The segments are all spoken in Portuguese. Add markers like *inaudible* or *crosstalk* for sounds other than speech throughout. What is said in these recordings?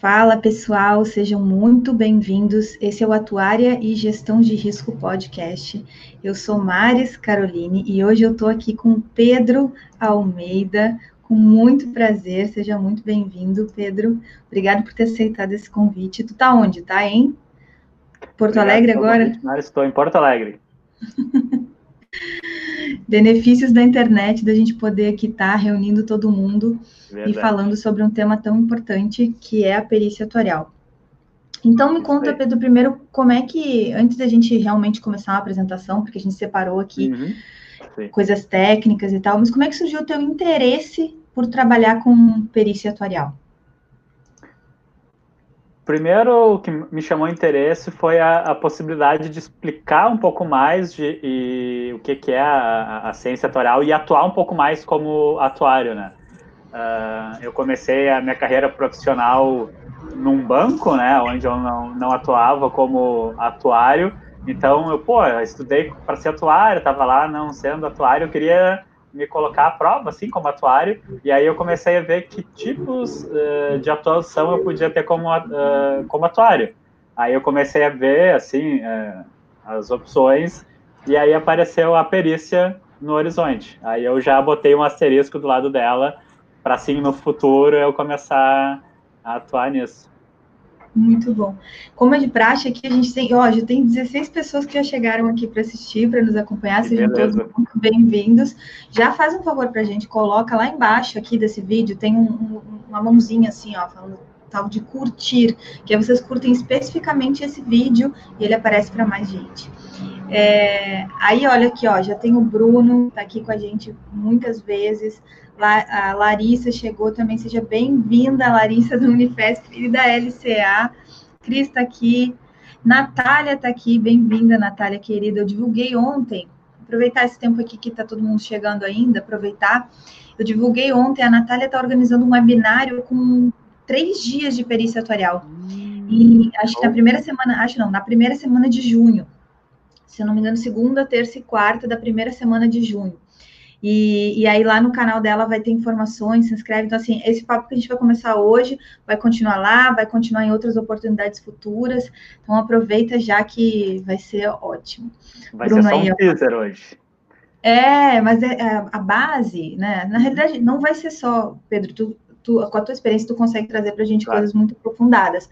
Fala pessoal, sejam muito bem-vindos. Esse é o Atuária e Gestão de Risco Podcast. Eu sou Maris Caroline e hoje eu estou aqui com Pedro Almeida, com muito prazer. Seja muito bem-vindo, Pedro. Obrigado por ter aceitado esse convite. Tu tá onde? Tá em Porto Obrigado, Alegre agora? Maris, estou em Porto Alegre. *laughs* benefícios da internet, da gente poder aqui estar tá reunindo todo mundo Verdade. e falando sobre um tema tão importante que é a perícia atuarial. Então, me conta, Pedro, primeiro, como é que, antes da gente realmente começar a apresentação, porque a gente separou aqui uhum. coisas técnicas e tal, mas como é que surgiu o teu interesse por trabalhar com perícia atuarial? Primeiro, o que me chamou interesse foi a, a possibilidade de explicar um pouco mais de e, o que, que é a, a, ciência atuarial e atuar um pouco mais como atuário, né? Uh, eu comecei a minha carreira profissional num banco, né, onde eu não, não atuava como atuário. Então, eu, pô, eu estudei para ser atuário, estava lá não sendo atuário, eu queria me colocar à prova, assim, como atuário, e aí eu comecei a ver que tipos uh, de atuação eu podia ter como, uh, como atuário. Aí eu comecei a ver, assim, uh, as opções, e aí apareceu a perícia no horizonte. Aí eu já botei um asterisco do lado dela, para assim, no futuro, eu começar a atuar nisso. Muito bom. Como é de praxe, aqui a gente tem, ó, já tem 16 pessoas que já chegaram aqui para assistir, para nos acompanhar, sejam Beleza. todos muito bem-vindos. Já faz um favor para a gente, coloca lá embaixo aqui desse vídeo, tem um, um, uma mãozinha assim, ó, falando tal de curtir, que aí vocês curtem especificamente esse vídeo e ele aparece para mais gente. É, aí, olha aqui, ó, já tem o Bruno, tá aqui com a gente muitas vezes a Larissa chegou também, seja bem-vinda, Larissa do Unifesp e da LCA. Cris está aqui, Natália está aqui, bem-vinda, Natália querida. Eu divulguei ontem, aproveitar esse tempo aqui que está todo mundo chegando ainda, aproveitar. Eu divulguei ontem, a Natália está organizando um webinário com três dias de perícia atuarial. E acho que na primeira semana, acho não, na primeira semana de junho. Se eu não me engano, segunda, terça e quarta da primeira semana de junho. E, e aí lá no canal dela vai ter informações, se inscreve. Então, assim, esse papo que a gente vai começar hoje vai continuar lá, vai continuar em outras oportunidades futuras. Então aproveita já que vai ser ótimo. Vai Bruno, ser só um aí, teaser hoje. É, mas é, é, a base, né? Na realidade, não vai ser só, Pedro, tu, tu, com a tua experiência, tu consegue trazer para a gente claro. coisas muito aprofundadas.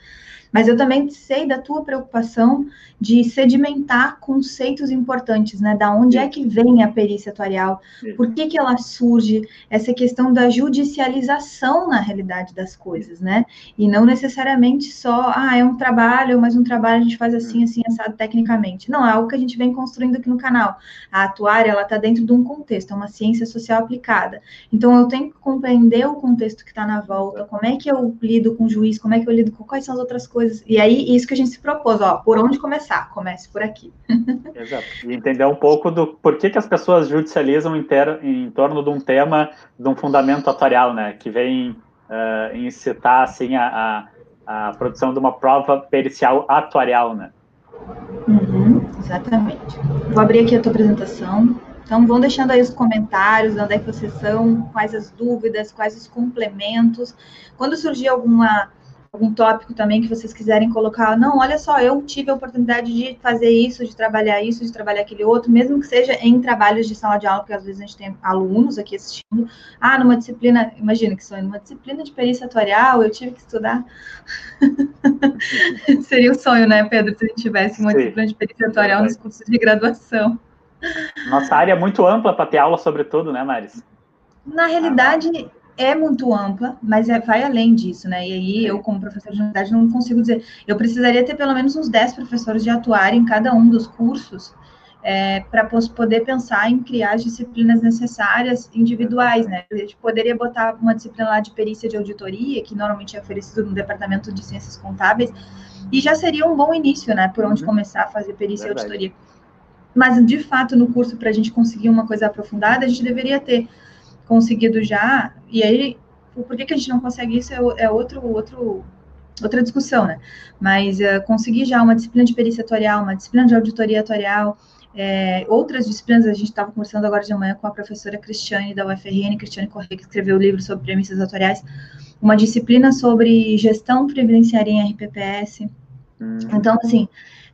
Mas eu também sei da tua preocupação de sedimentar conceitos importantes, né? Da onde é que vem a perícia atuarial? Por que, que ela surge? Essa questão da judicialização na realidade das coisas, né? E não necessariamente só, ah, é um trabalho, mas um trabalho a gente faz assim, assim, assado tecnicamente. Não, é algo que a gente vem construindo aqui no canal. A atuária, ela está dentro de um contexto, é uma ciência social aplicada. Então, eu tenho que compreender o contexto que está na volta, como é que eu lido com o juiz, como é que eu lido com quais são as outras coisas coisas. E aí, isso que a gente se propôs, ó, por onde começar? Comece por aqui. *laughs* Exato. E entender um pouco do por que, que as pessoas judicializam em, ter, em torno de um tema, de um fundamento atuarial, né? Que vem uh, incitar, assim, a, a, a, produção de uma prova pericial atuarial, né? Uhum, exatamente. Vou abrir aqui a tua apresentação. Então, vão deixando aí os comentários, onde é que vocês são, quais as dúvidas, quais os complementos. Quando surgir alguma algum tópico também que vocês quiserem colocar, não, olha só, eu tive a oportunidade de fazer isso, de trabalhar isso, de trabalhar aquele outro, mesmo que seja em trabalhos de sala de aula, porque às vezes a gente tem alunos aqui assistindo, ah, numa disciplina, imagina que sonho, numa disciplina de perícia atuarial, eu tive que estudar. *laughs* Seria o um sonho, né, Pedro, se a gente tivesse uma Sim. disciplina de perícia atuarial nos cursos de graduação. Nossa área é muito ampla para ter aula sobre tudo, né, Maris? Na realidade, é muito ampla, mas é, vai além disso, né? E aí, eu, como professor de unidade, não consigo dizer. Eu precisaria ter pelo menos uns 10 professores de atuar em cada um dos cursos é, para poder pensar em criar as disciplinas necessárias individuais, né? A gente poderia botar uma disciplina lá de perícia de auditoria, que normalmente é oferecido no departamento de ciências contábeis, e já seria um bom início, né? Por onde uhum. começar a fazer perícia e auditoria. Mas, de fato, no curso, para a gente conseguir uma coisa aprofundada, a gente deveria ter conseguido já, e aí, por que, que a gente não consegue isso é, é outro, outro, outra discussão, né? Mas uh, conseguir já uma disciplina de perícia atuarial, uma disciplina de auditoria atuarial, é, outras disciplinas, a gente estava conversando agora de manhã com a professora Cristiane da UFRN, Cristiane Corrêa, que escreveu o livro sobre premissas atuariais, uma disciplina sobre gestão previdenciária em RPPS. Hum. Então, assim,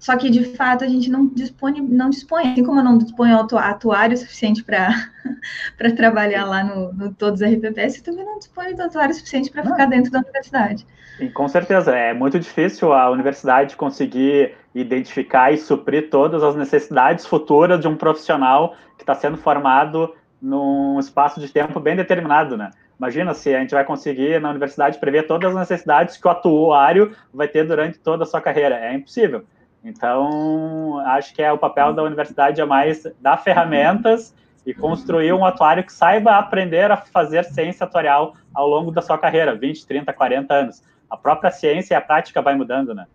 só que de fato a gente não dispõe, não dispõe, assim como eu não disponho atuário suficiente para *laughs* trabalhar lá no, no todos os RPPS, eu também não disponho de atuário suficiente para ficar dentro da universidade. Sim, com certeza, é muito difícil a universidade conseguir identificar e suprir todas as necessidades futuras de um profissional que está sendo formado num espaço de tempo bem determinado, né? Imagina se a gente vai conseguir na universidade prever todas as necessidades que o atuário vai ter durante toda a sua carreira. É impossível. Então, acho que é o papel da universidade é mais dar ferramentas e construir um atuário que saiba aprender a fazer ciência atuarial ao longo da sua carreira, 20, 30, 40 anos. A própria ciência e a prática vai mudando, né?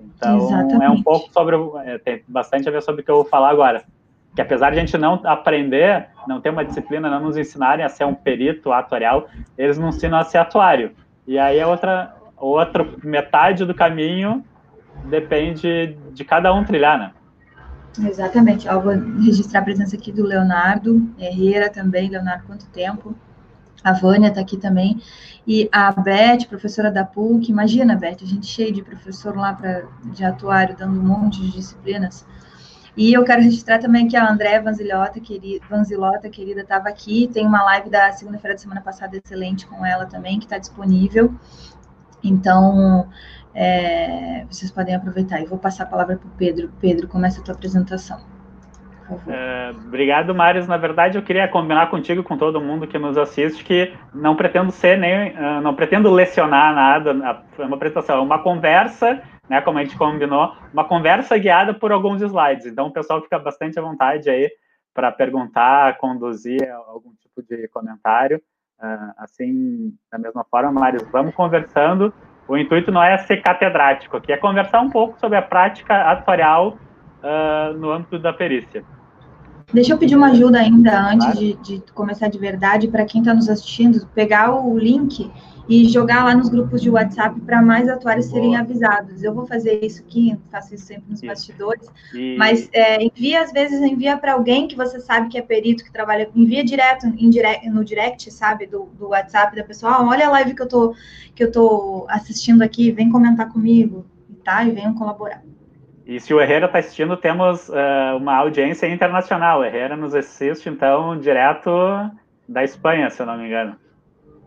Então, Exatamente. é um pouco sobre, é, tem bastante a ver sobre o que eu vou falar agora. Que apesar de a gente não aprender, não ter uma disciplina, não nos ensinarem a ser um perito atuarial, eles nos ensinam a ser atuário. E aí é outra, outra metade do caminho depende de cada um trilhar, né? Exatamente. Eu vou registrar a presença aqui do Leonardo Herrera também. Leonardo, quanto tempo? A Vânia está aqui também. E a Beth, professora da PUC. Imagina, Beth, a gente cheio de professor lá pra, de atuário, dando um monte de disciplinas. E eu quero registrar também que a Andréa Vanzilota, querida, Vanzilota, querida, estava aqui. Tem uma live da segunda-feira da semana passada excelente com ela também, que está disponível. Então, é, vocês podem aproveitar. E vou passar a palavra para o Pedro. Pedro, começa a tua apresentação. É, obrigado, Marius. Na verdade, eu queria combinar contigo, com todo mundo que nos assiste, que não pretendo ser nem, uh, não pretendo lecionar nada. É uma apresentação, é uma conversa, né? Como a gente combinou, uma conversa guiada por alguns slides. Então, o pessoal fica bastante à vontade aí para perguntar, conduzir algum tipo de comentário. Uh, assim, da mesma forma, Marius, vamos conversando o intuito não é ser catedrático aqui, é conversar um pouco sobre a prática atuarial uh, no âmbito da perícia. Deixa eu pedir uma ajuda ainda antes claro. de, de, começar de verdade, para quem está nos assistindo, pegar o link e jogar lá nos grupos de WhatsApp para mais atuários Boa. serem avisados. Eu vou fazer isso aqui, faço isso sempre nos isso. bastidores, e... mas é, envia, às vezes, envia para alguém que você sabe que é perito, que trabalha, envia direto direct, no direct, sabe, do, do WhatsApp da pessoa, olha a live que eu tô, que eu tô assistindo aqui, vem comentar comigo, tá? E venham colaborar. E se o Herrera está assistindo, temos uh, uma audiência internacional. O Herrera nos assiste, então, direto da Espanha, se eu não me engano.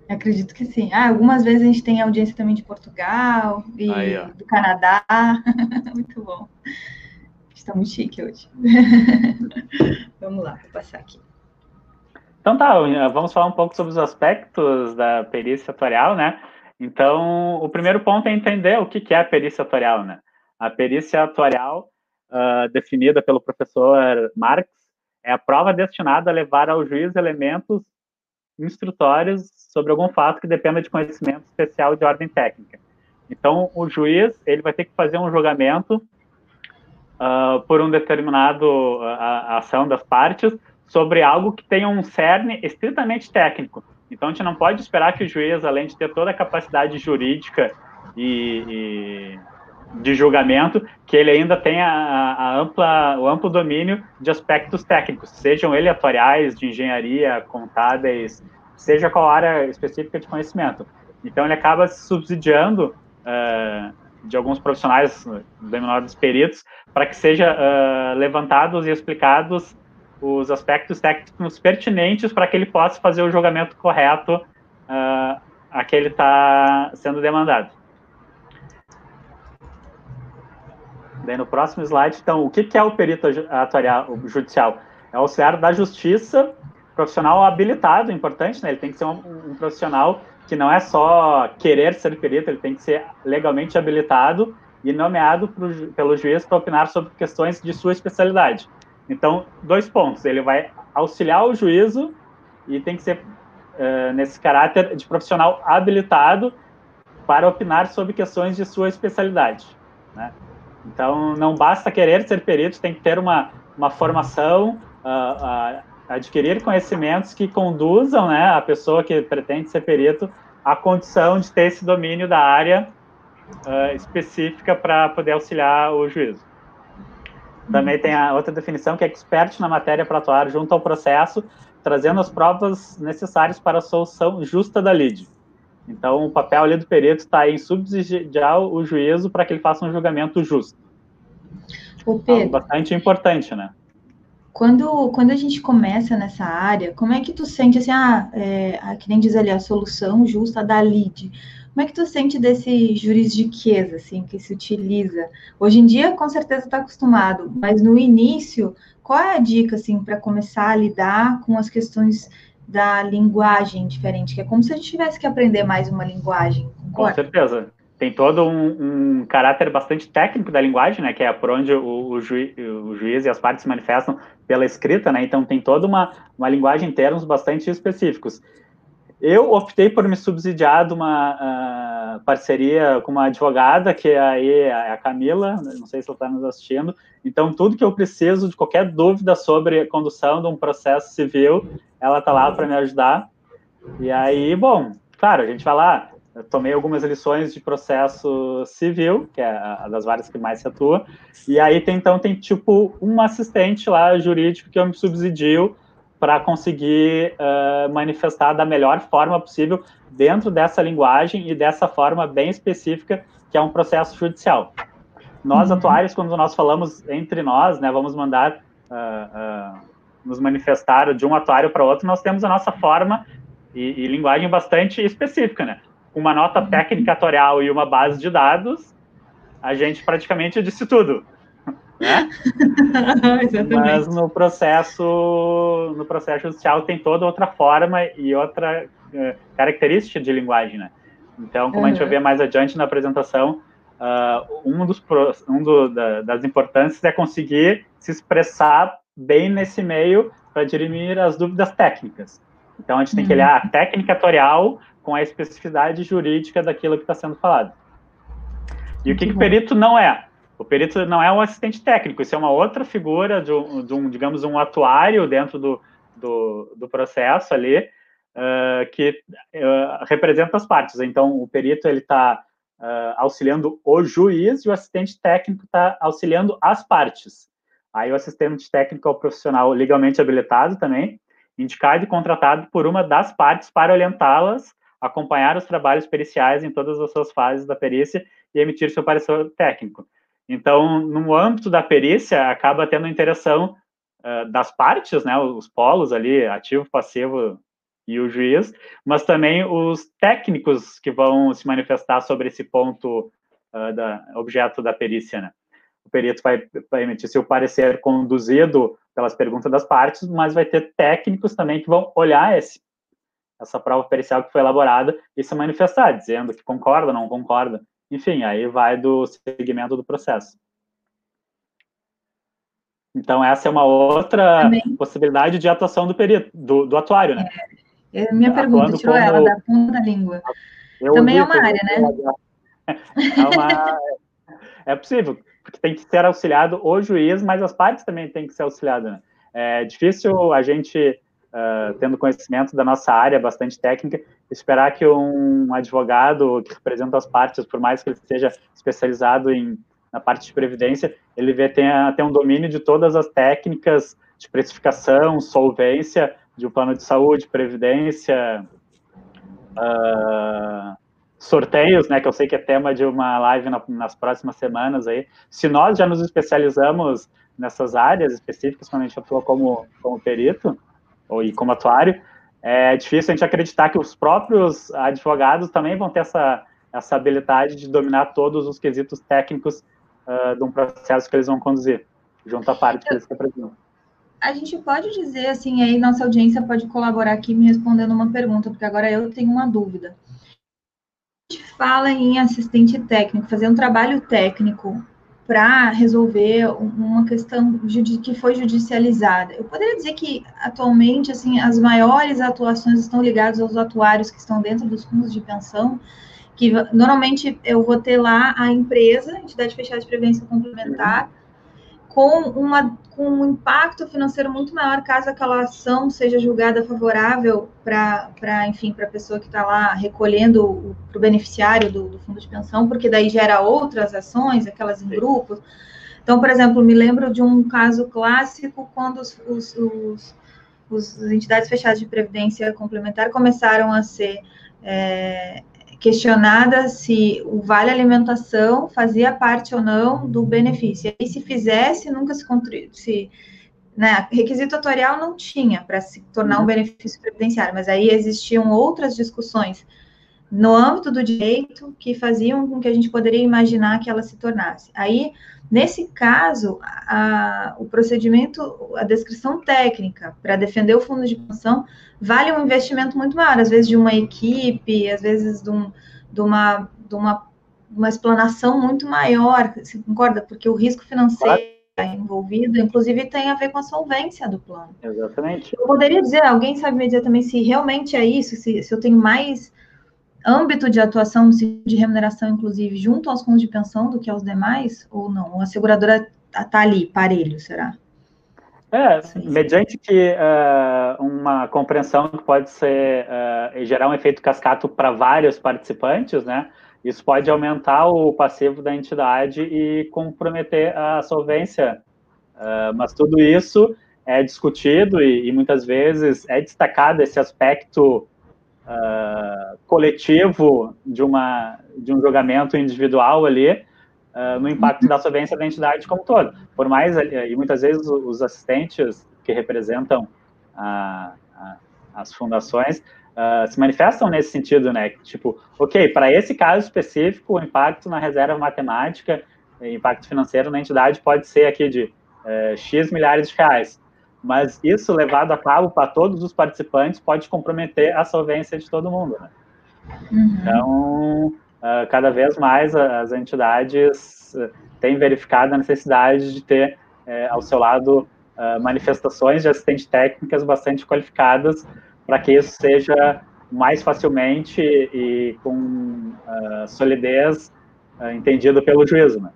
Acredito que sim. Ah, algumas vezes a gente tem audiência também de Portugal e Aí, do Canadá. *laughs* muito bom. Está muito chique hoje. *laughs* vamos lá, vou passar aqui. Então tá, vamos falar um pouco sobre os aspectos da perícia atuarial, né? Então, o primeiro ponto é entender o que é a perícia atuarial, né? A perícia atuarial, uh, definida pelo professor Marx, é a prova destinada a levar ao juiz elementos instrutórios sobre algum fato que dependa de conhecimento especial de ordem técnica. Então, o juiz ele vai ter que fazer um julgamento uh, por um determinado uh, ação das partes sobre algo que tenha um cerne estritamente técnico. Então, a gente não pode esperar que o juiz, além de ter toda a capacidade jurídica e, e de julgamento, que ele ainda tenha a, a, ampla, o amplo domínio de aspectos técnicos, sejam ele de engenharia, contábeis, seja qual área específica de conhecimento. Então, ele acaba se subsidiando uh, de alguns profissionais, do menor dos peritos, para que seja uh, levantados e explicados os aspectos técnicos pertinentes para que ele possa fazer o julgamento correto uh, a que ele está sendo demandado. Daí no próximo slide, então, o que, é o perito atuarial o judicial? É o auxiliar da justiça, profissional habilitado, importante, né? Ele tem que ser um, um profissional que não é só querer ser perito, ele tem que ser legalmente habilitado e nomeado pro, pelo juiz para opinar sobre questões de sua especialidade. Então, dois pontos. Ele vai auxiliar o juízo e tem que ser uh, nesse caráter de profissional habilitado para opinar sobre questões de sua especialidade. Né? Então, não basta querer ser perito, tem que ter uma, uma formação, uh, uh, adquirir conhecimentos que conduzam né, a pessoa que pretende ser perito à condição de ter esse domínio da área uh, específica para poder auxiliar o juízo. Também tem a outra definição que é expert na matéria para atuar junto ao processo, trazendo as provas necessárias para a solução justa da lide. Então, o papel ali do perito está em subsidiar o juízo para que ele faça um julgamento justo. O Pedro, Algo bastante importante, né? Quando, quando a gente começa nessa área, como é que tu sente, assim, ah, é, que nem diz ali, a solução justa da lide. Como é que tu sente desse juridiqueza, assim, que se utiliza? Hoje em dia, com certeza, está acostumado, mas no início, qual é a dica, assim, para começar a lidar com as questões da linguagem diferente? Que é como se a gente tivesse que aprender mais uma linguagem, concorda? Com certeza. Tem todo um, um, caráter bastante técnico da linguagem, né, que é por onde o, o, juiz, o juiz e as partes se manifestam pela escrita, né, então tem toda uma, uma linguagem em termos bastante específicos. Eu optei por me subsidiar de uma uh, parceria com uma advogada, que aí é a Camila, não sei se ela está nos assistindo. Então, tudo que eu preciso, de qualquer dúvida sobre condução de um processo civil, ela está lá para me ajudar. E aí, bom, claro, a gente vai lá. Eu tomei algumas lições de processo civil, que é a das várias que mais se atua. E aí, tem, então, tem tipo um assistente lá jurídico que eu me subsidio para conseguir uh, manifestar da melhor forma possível dentro dessa linguagem e dessa forma bem específica que é um processo judicial. Nós, uhum. atuários, quando nós falamos entre nós, né, vamos mandar uh, uh, nos manifestar de um atuário para outro, nós temos a nossa forma e, e linguagem bastante específica, né? Uma nota uhum. técnica atorial e uma base de dados, a gente praticamente disse tudo né? *laughs* Mas no processo, no processo judicial tem toda outra forma e outra uh, característica de linguagem, né? Então, como uhum. a gente vai ver mais adiante na apresentação, uh, um, dos, um do, da, das importâncias é conseguir se expressar bem nesse meio para dirimir as dúvidas técnicas. Então, a gente tem que uhum. olhar a técnica atorial com a especificidade jurídica daquilo que está sendo falado. E o que, que o perito não é? O perito não é um assistente técnico, isso é uma outra figura de um, de um digamos, um atuário dentro do, do, do processo ali, uh, que uh, representa as partes. Então, o perito ele está uh, auxiliando o juiz e o assistente técnico está auxiliando as partes. Aí o assistente técnico é o profissional legalmente habilitado também, indicado e contratado por uma das partes para orientá-las, acompanhar os trabalhos periciais em todas as suas fases da perícia e emitir seu parecer técnico. Então, no âmbito da perícia, acaba tendo interação uh, das partes, né, os polos ali, ativo, passivo e o juiz, mas também os técnicos que vão se manifestar sobre esse ponto uh, da objeto da perícia, né. O perito vai, vai emitir seu parecer conduzido pelas perguntas das partes, mas vai ter técnicos também que vão olhar esse, essa prova pericial que foi elaborada e se manifestar, dizendo que concorda, não concorda. Enfim, aí vai do segmento do processo. Então, essa é uma outra Também. possibilidade de atuação do perito, do, do atuário, né? É, é minha pergunta, tirou ela da ponta da língua. Também é uma área, né? *laughs* É, uma... é possível, porque tem que ser auxiliado o juiz, mas as partes também têm que ser auxiliadas. Né? É difícil a gente uh, tendo conhecimento da nossa área bastante técnica, esperar que um advogado que representa as partes, por mais que ele seja especializado em, na parte de previdência, ele vê, tenha, tenha um domínio de todas as técnicas de precificação, solvência de um plano de saúde, previdência, uh, sorteios, né, que eu sei que é tema de uma live na, nas próximas semanas aí. Se nós já nos especializamos nessas áreas específicas, quando a gente atua como, como perito, ou, e como atuário, é difícil a gente acreditar que os próprios advogados também vão ter essa, essa habilidade de dominar todos os quesitos técnicos uh, de um processo que eles vão conduzir, junto à parte que eles representam. A gente pode dizer, assim, aí nossa audiência pode colaborar aqui me respondendo uma pergunta, porque agora eu tenho uma dúvida. A gente fala em assistente técnico, fazer um trabalho técnico para resolver uma questão que foi judicializada. Eu poderia dizer que atualmente assim as maiores atuações estão ligadas aos atuários que estão dentro dos fundos de pensão, que normalmente eu vou ter lá a empresa, entidade fechada de previdência complementar, com, uma, com um impacto financeiro muito maior caso aquela ação seja julgada favorável para, enfim, para a pessoa que está lá recolhendo para o beneficiário do, do, fundo de pensão, porque daí gera outras ações, aquelas em grupos. Então, por exemplo, me lembro de um caso clássico quando os, os, os, os entidades fechadas de previdência complementar começaram a ser é, questionadas se o vale alimentação fazia parte ou não do benefício. E se fizesse, nunca se, se né, requisito atorial não tinha para se tornar um uhum. benefício previdenciário, mas aí existiam outras discussões no âmbito do direito que faziam com que a gente poderia imaginar que ela se tornasse. Aí, nesse caso, a, o procedimento, a descrição técnica para defender o fundo de pensão vale um investimento muito maior, às vezes de uma equipe, às vezes de, um, de uma, de uma, uma explanação muito maior, você concorda? Porque o risco financeiro claro. envolvido, inclusive, tem a ver com a solvência do plano. Exatamente. Eu poderia dizer, alguém sabe me dizer também se realmente é isso, se, se eu tenho mais âmbito de atuação de remuneração, inclusive, junto aos fundos de pensão do que aos demais, ou não? A seguradora está ali, parelho, será? É, mediante que uh, uma compreensão que pode ser uh, gerar um efeito cascato para vários participantes, né? Isso pode aumentar o passivo da entidade e comprometer a solvência. Uh, mas tudo isso é discutido e, e, muitas vezes é destacado esse aspecto coletivo de, uma, de um julgamento individual ali, uh, no impacto da solvência da entidade como todo. Por mais, eh, e muitas vezes os assistentes que representam a, a, as fundações uh, se manifestam nesse sentido, né? Tipo, ok, para esse caso específico, o impacto na reserva matemática, impacto financeiro na entidade pode ser aqui de uh, X milhares de reais. Mas isso levado a cabo para todos os participantes pode comprometer a solvência de todo mundo, né? Uhum. Então, uh, cada vez mais as entidades uh, têm verificado a necessidade de ter uh, ao seu lado ah, manifestações de assistentes técnicas bastante qualificadas para que isso seja mais facilmente e com solidez entendido pelo juízo. Né?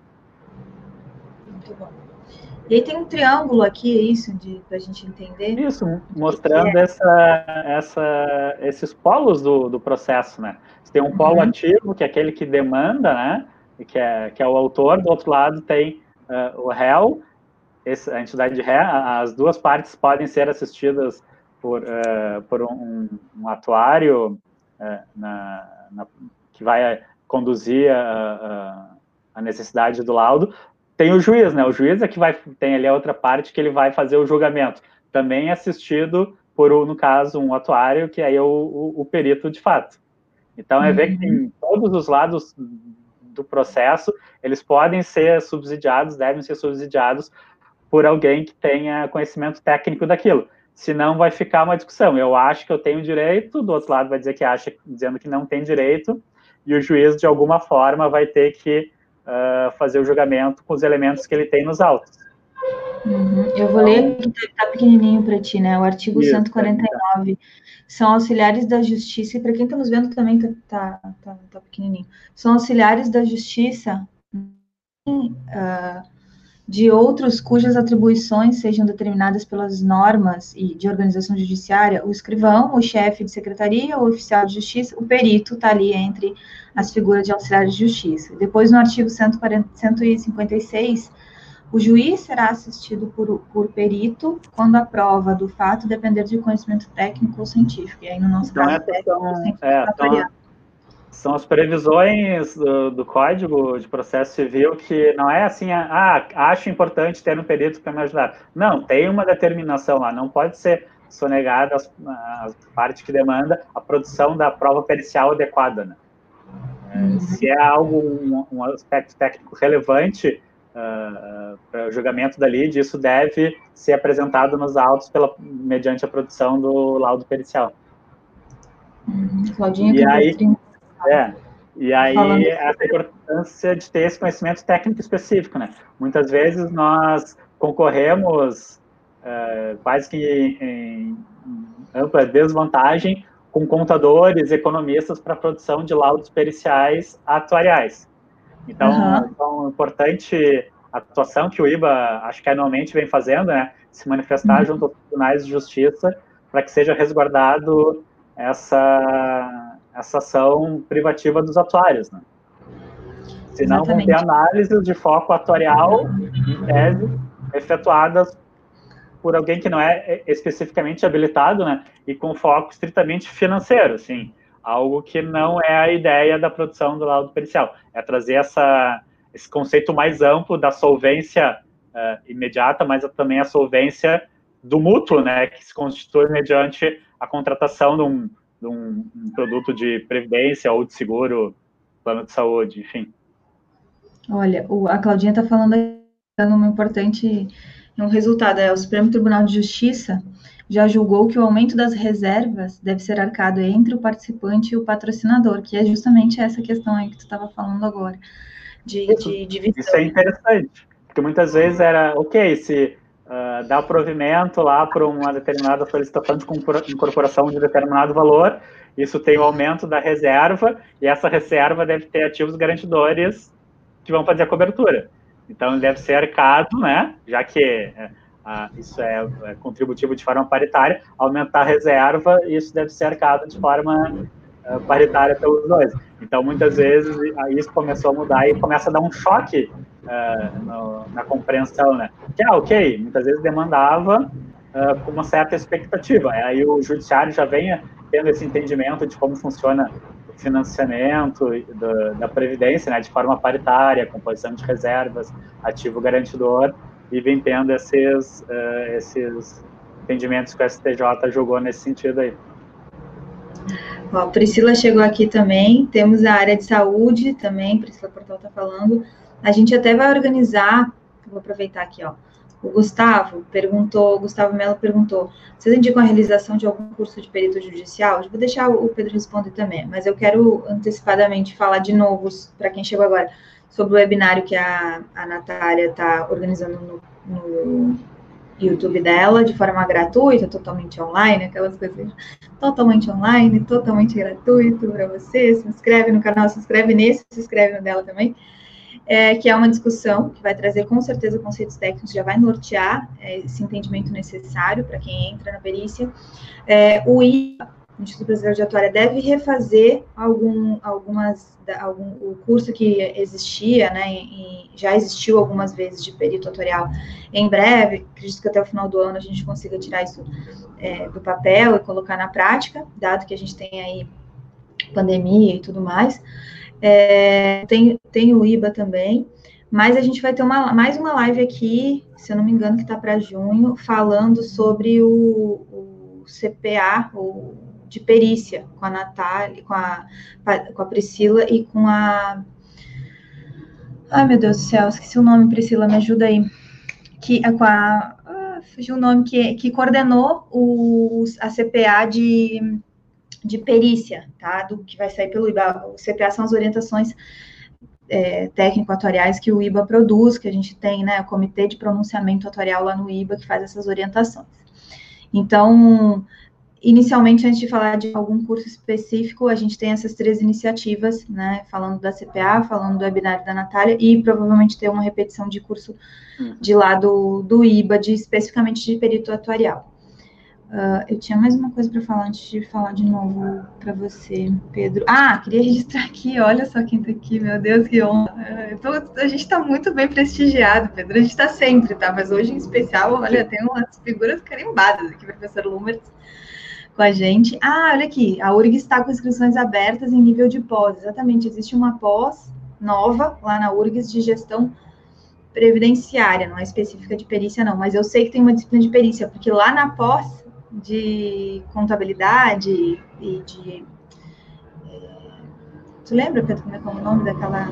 E aí tem um triângulo aqui, é isso, para a gente entender? Isso, mostrando é. essa, essa, esses polos do, do processo, né? Você tem um polo uhum. ativo, que é aquele que demanda, né? Que é, que é o autor, do outro lado tem uh, o réu, esse, a entidade de ré, as duas partes podem ser assistidas por, uh, por um, um atuário uh, na, na, que vai conduzir a, a, a necessidade do laudo, tem o juiz, né? O juiz é que vai tem ali a outra parte que ele vai fazer o julgamento, também assistido por no caso um atuário que aí é o, o, o perito de fato. Então é ver que em uhum. todos os lados do processo eles podem ser subsidiados, devem ser subsidiados por alguém que tenha conhecimento técnico daquilo. Senão vai ficar uma discussão. Eu acho que eu tenho direito, do outro lado vai dizer que acha, dizendo que não tem direito, e o juiz de alguma forma vai ter que uh, fazer o julgamento com os elementos que ele tem nos autos. Uhum. Eu vou ler aqui, está pequenininho para ti, né? O artigo isso, 149. Tá. São auxiliares da justiça, e para quem está nos vendo também está tá, tá, tá, pequenininho. São auxiliares da justiça uh, de outros cujas atribuições sejam determinadas pelas normas e de organização judiciária, o escrivão, o chefe de secretaria, o oficial de justiça, o perito está ali entre as figuras de auxiliares de justiça. Depois, no artigo 140, 156, o juiz será assistido por, por perito quando a prova do fato depender de conhecimento técnico ou científico. E aí, no nosso então, caso, técnico, são, é, são, são, as previsões do, do, Código de Processo Civil que não é assim, ah, acho importante ter um perito para me ajudar. Não, tem uma determinação lá, não pode ser sonegada a parte que demanda a produção da prova pericial adequada, né? Uhum. Se é algo, um, um aspecto técnico relevante uh, para o julgamento da lide, isso deve ser apresentado nos autos pela, mediante a produção do laudo pericial. Uhum. Claudinha, e aí, é, e aí essa importância de ter esse conhecimento técnico específico, né? Muitas vezes nós concorremos uh, quase que em, ampla desvantagem com contadores, economistas para a produção de laudos periciais atuariais. Então, uhum. então, importante a atuação que o IBA, acho que anualmente vem fazendo, né, se manifestar uhum. junto aos tribunais de justiça para que seja resguardado essa, essa ação privativa dos atuários, né. Senão vão ter análises de foco atuarial, em tese, efetuadas por alguém que não é especificamente habilitado, né, e com foco estritamente financeiro, assim, algo que não é a ideia da produção do laudo pericial, é trazer essa, esse conceito mais amplo da solvência uh, imediata, mas também a solvência do mútuo, né, que se constitui mediante a contratação de um, de um, um produto de previdência ou de seguro, plano de saúde, enfim. Olha, o, a Claudinha está falando dando uma importante um resultado é o Supremo Tribunal de Justiça já julgou que o aumento das reservas deve ser arcado entre o participante e o patrocinador, que é justamente essa questão aí que tu estava falando agora, de, de divisão. Isso é interessante, porque muitas vezes era, ok, se uh, dá o provimento lá para uma determinada solicitação de incorporação de determinado valor, isso tem o aumento da reserva, e essa reserva deve ter ativos garantidores que vão fazer a cobertura. Então, deve ser arcado, né, já que a, isso é, é, contributivo de forma paritária, aumentar a reserva, isso deve ser arcado de forma paritária pelos dois. Então, muitas vezes, isso começou a mudar e começa a dar um choque é, no, na compreensão, né? Que, ah, ok, muitas vezes demandava é, com uma certa expectativa. Aí o judiciário já vem tendo esse entendimento de como funciona financiamento da, da Previdência, né, de forma paritária, composição de reservas, ativo garantidor, e vem tendo esses, uh, esses entendimentos que o STJ jogou nesse sentido aí. Ó, Priscila chegou aqui também, temos a área de saúde também, Priscila Portal está falando. A gente até vai organizar, vou aproveitar aqui, ó, o Gustavo perguntou, Gustavo Melo perguntou, vocês indicam a realização de algum curso de perito judicial? Vou deixar o Pedro responder também, mas eu quero antecipadamente falar de novo, para quem chegou agora, sobre o webinário que a, a Natália está organizando no, no YouTube dela, de forma gratuita, totalmente online, aquelas coisas totalmente online, totalmente gratuito para você. Se inscreve no canal, se inscreve nesse, se inscreve no dela também é, que é uma discussão que vai trazer com certeza conceitos técnicos, já vai nortear é, esse entendimento necessário para quem entra na perícia. É, o o Instituto Brasileiro de Atuária, deve refazer algum, algumas, algum, o curso que existia, né, e já existiu algumas vezes de perito atuarial em breve, acredito que até o final do ano a gente consiga tirar isso é, do papel e colocar na prática, dado que a gente tem aí pandemia e tudo mais. É, tem, tem o IBA também, mas a gente vai ter uma, mais uma live aqui, se eu não me engano, que está para junho, falando sobre o, o CPA, o, de perícia, com a Natália, com a, com a Priscila e com a. Ai, meu Deus do céu, esqueci o nome, Priscila, me ajuda aí. Que, com a. Ah, fugiu o nome, que, que coordenou o, a CPA de de perícia, tá? Do que vai sair pelo IBA. O CPA são as orientações é, técnico-atuariais que o IBA produz, que a gente tem, né? O Comitê de Pronunciamento Atuarial lá no IBA, que faz essas orientações. Então, inicialmente, antes de falar de algum curso específico, a gente tem essas três iniciativas, né? Falando da CPA, falando do webinário da Natália, e provavelmente ter uma repetição de curso uhum. de lá do, do IBA, de, especificamente de perito atuarial. Uh, eu tinha mais uma coisa para falar antes de falar de novo para você, Pedro. Ah, queria registrar aqui, olha só quem está aqui, meu Deus, que honra. Tô, a gente está muito bem prestigiado, Pedro. A gente está sempre, tá? Mas hoje em especial, olha, tem umas figuras carimbadas aqui, professor Lumers, com a gente. Ah, olha aqui, a URG está com inscrições abertas em nível de pós. Exatamente, existe uma pós nova lá na URGS de gestão previdenciária, não é específica de perícia, não, mas eu sei que tem uma disciplina de perícia, porque lá na pós de contabilidade e de. É, tu lembra, Pedro, como é, é o nome daquela.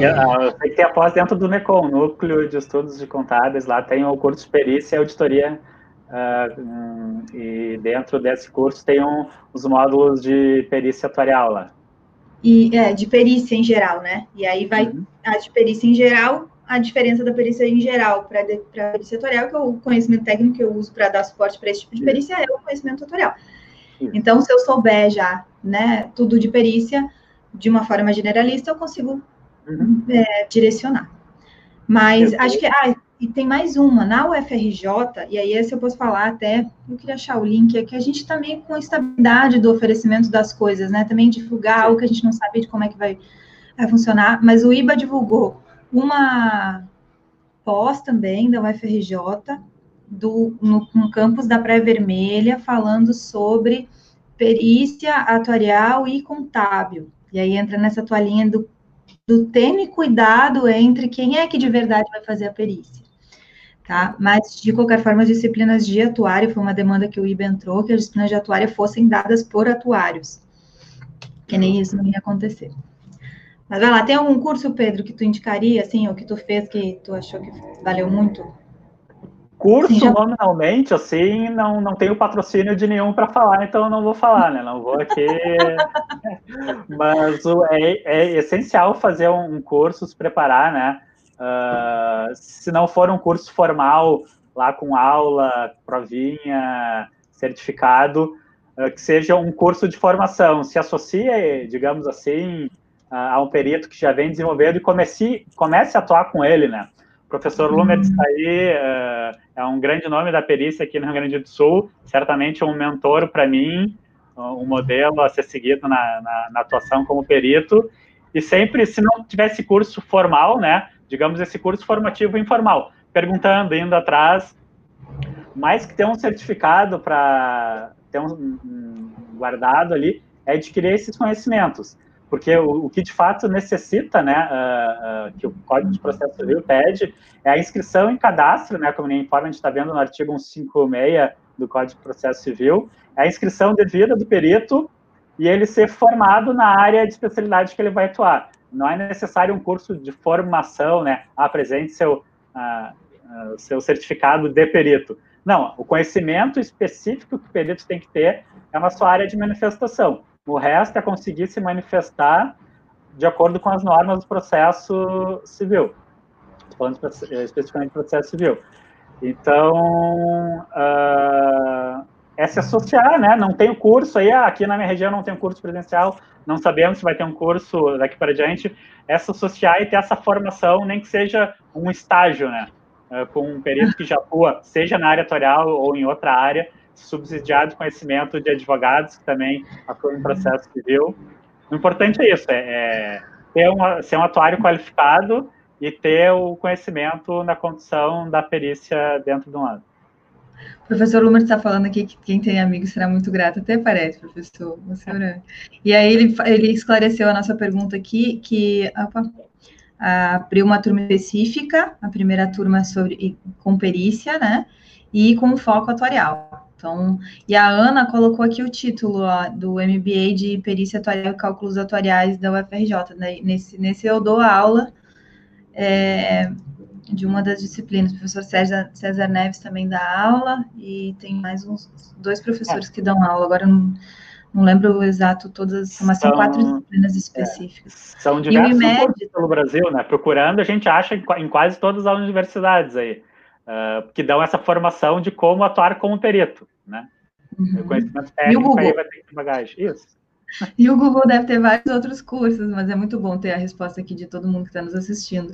Eu sei que tem a pós dentro do NECOM, Núcleo de Estudos de Contábeis, lá tem o curso de perícia e auditoria, uh, e dentro desse curso tem um, os módulos de perícia atuarial lá. E, é, de perícia em geral, né? E aí vai, uhum. a de perícia em geral a diferença da perícia em geral para a perícia tutorial, que é o conhecimento técnico que eu uso para dar suporte para esse tipo de perícia, é o conhecimento tutorial. Então, se eu souber já, né, tudo de perícia, de uma forma generalista, eu consigo uhum. é, direcionar. Mas eu acho que, ah, e tem mais uma, na UFRJ, e aí esse eu posso falar até, eu queria achar o link, é que a gente também, com a estabilidade do oferecimento das coisas, né, também divulgar algo que a gente não sabe de como é que vai vai funcionar, mas o IBA divulgou uma pós também da UFRJ, do, no, no campus da Praia Vermelha, falando sobre perícia atuarial e contábil. E aí entra nessa toalhinha do, do tênue cuidado entre quem é que de verdade vai fazer a perícia. Tá? Mas, de qualquer forma, as disciplinas de atuário, foi uma demanda que o IBA entrou, que as disciplinas de atuário fossem dadas por atuários. Que nem isso não ia acontecer. Mas vai lá, tem algum curso, Pedro, que tu indicaria, assim, ou que tu fez que tu achou que valeu muito? Curso, Sim, já... nominalmente, assim, não, não tenho patrocínio de nenhum para falar, então eu não vou falar, né? Não vou aqui. *laughs* Mas é, é essencial fazer um curso, se preparar, né? Uh, se não for um curso formal, lá com aula, provinha, certificado, uh, que seja um curso de formação. Se associe, digamos assim, uh, a um perito que já vem desenvolvendo e comece, comece a atuar com ele, né? O professor uhum. Lumet está aí, uh, é um grande nome da perícia aqui no Rio Grande do Sul, certamente um mentor para mim, um modelo a ser seguido na, na, na, atuação como perito. E sempre, se não tivesse curso formal, né, digamos esse curso formativo informal, perguntando, indo atrás, mais que ter um certificado para ter um, um guardado ali, é adquirir esses conhecimentos porque o, o, que de fato necessita, né, uh, uh, que o Código de Processo Civil pede, é a inscrição em cadastro, né, como nem informa, a gente está vendo no artigo 156 do Código de Processo Civil, é a inscrição devida do perito e ele ser formado na área de especialidade que ele vai atuar. Não é necessário um curso de formação, né, apresente seu, uh, seu certificado de perito. Não, o conhecimento específico que o perito tem que ter é na sua área de manifestação. O resto é conseguir se manifestar de acordo com as normas do processo civil. Estou falando especificamente do processo civil. Então, uh, é se associar, né? Não tem curso aí, ah, aqui na minha região não tem um curso presencial, não sabemos se vai ter um curso daqui para diante. É se associar e ter essa formação, nem que seja um estágio, né? Uh, com um perito que já atua, seja na área atuarial ou em outra área, subsidiado conhecimento de advogados que também atuam em processo civil. O importante é isso, é, é ter uma, ser um atuário qualificado e ter o conhecimento na condição da perícia dentro de um ano. O professor Lumer está falando aqui que quem tem amigos será muito grato, até parece, professor. É. E aí ele, ele esclareceu a nossa pergunta aqui, que opa, abriu uma turma específica, a primeira turma sobre com perícia, né? E com foco atuarial. Então, e a Ana colocou aqui o título ó, do MBA de Perícia Atuarial e Cálculos Atuariais da UFRJ. Né? Nesse, nesse eu dou aula é, de uma das disciplinas. O professor César, César Neves também dá aula, e tem mais uns dois professores que dão aula. Agora não, não lembro o exato todas, mas são, são quatro disciplinas é, específicas. É, são diversos IMED, pelo Brasil, né? Procurando, a gente acha em quase todas as universidades aí uh, que dão essa formação de como atuar como perito, né? Uhum. O conhecimento técnico aí vai ter que bagagem. Isso. *laughs* E o Google deve ter vários outros cursos, mas é muito bom ter a resposta aqui de todo mundo que está nos assistindo.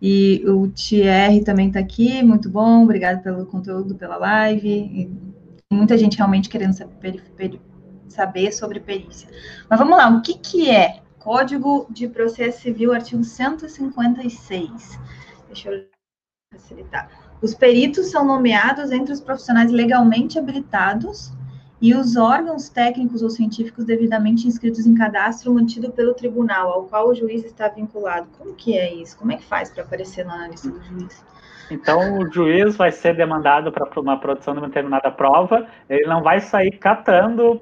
E o Thierry também está aqui, muito bom, obrigado pelo conteúdo, pela live. E muita gente realmente querendo saber, saber sobre perícia. Mas vamos lá, o que, que é Código de Processo Civil, artigo 156? Deixa eu facilitar. Os peritos são nomeados entre os profissionais legalmente habilitados e os órgãos técnicos ou científicos devidamente inscritos em cadastro mantido pelo tribunal ao qual o juiz está vinculado. Como que é isso? Como é que faz para aparecer na lista do juiz? Então, o juiz vai ser demandado para uma produção de uma determinada prova, ele não vai sair catando,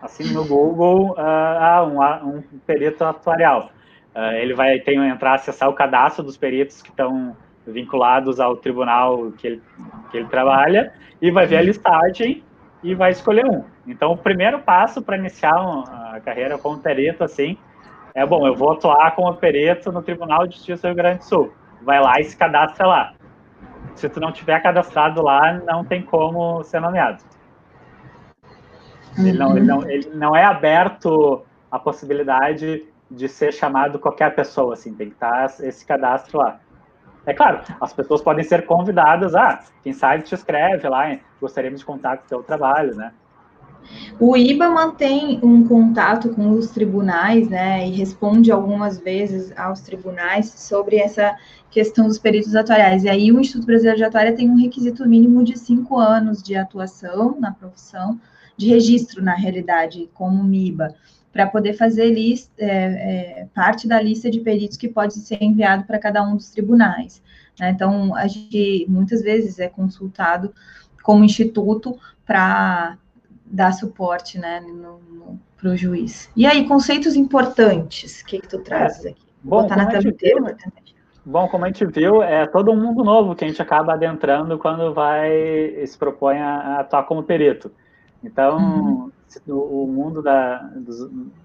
assim, no Google, uh, um, um perito atuarial. Uh, ele vai ter, entrar, acessar o cadastro dos peritos que estão vinculados ao tribunal que ele, que ele trabalha, e vai ver a listagem e vai escolher um. Então, o primeiro passo para iniciar a carreira como perito, assim, é, bom, eu vou atuar como perito no Tribunal de Justiça do Rio Grande do Sul. Vai lá e se cadastra lá. Se tu não tiver cadastrado lá, não tem como ser nomeado. Ele, não, ele, não, ele não é aberto a possibilidade de ser chamado qualquer pessoa, assim, tem que estar esse cadastro lá. É claro, as pessoas podem ser convidadas a, quem sabe te escreve lá, gostaríamos de contar com o teu trabalho, né? O IBA mantém um contato com os tribunais, né, e responde algumas vezes aos tribunais sobre essa questão dos peritos atuariais. E aí o Instituto Brasileiro de Atuária tem um requisito mínimo de cinco anos de atuação na profissão, de registro, na realidade, como MIBA, para poder fazer lista, é, é, parte da lista de peritos que pode ser enviado para cada um dos tribunais. Né? Então, a gente muitas vezes é consultado como instituto para dar suporte né, para o juiz. E aí, conceitos importantes, o que, que tu trazes aqui? Vou Bom, botar na tela inteira Bom, como a gente viu, é todo um mundo novo que a gente acaba adentrando quando vai se propõe a, atuar como perito. Então, uhum. O, mundo da,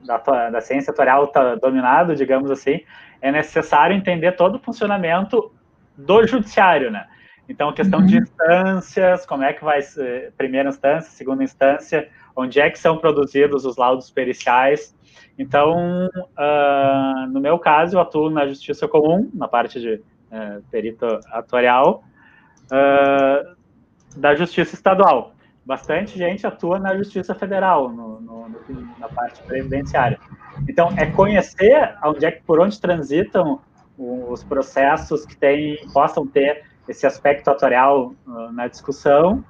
da, da ciência atuarial está dominado, digamos assim, é necessário entender todo o funcionamento do judiciário, né? Então, questão uhum. de instâncias, como é que vai ser primeira instância, segunda instância, onde é que são produzidos os laudos periciais. Então, uh, no meu caso, eu atuo na justiça comum, na parte de uh, perito atuarial, uh, da justiça estadual. Bastante gente atua na justiça federal, no, no, no, na parte previdenciária. Então, é conhecer onde é, por onde transitam os processos que tem, possam ter esse aspecto atorial uh, na discussão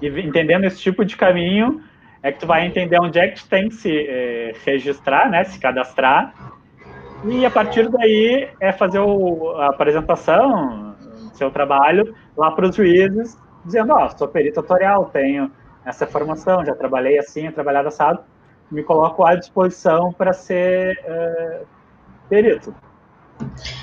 e entendendo esse tipo de caminho é que tu vai entender onde é que tu tem que se eh, registrar, né, se cadastrar e a partir daí é fazer o, a apresentação do seu trabalho lá para os juízes dizendo, ó, oh, sou perito atorial, tenho essa formação, já trabalhei assim, trabalhado assado, me coloco à disposição para ser uh, perito.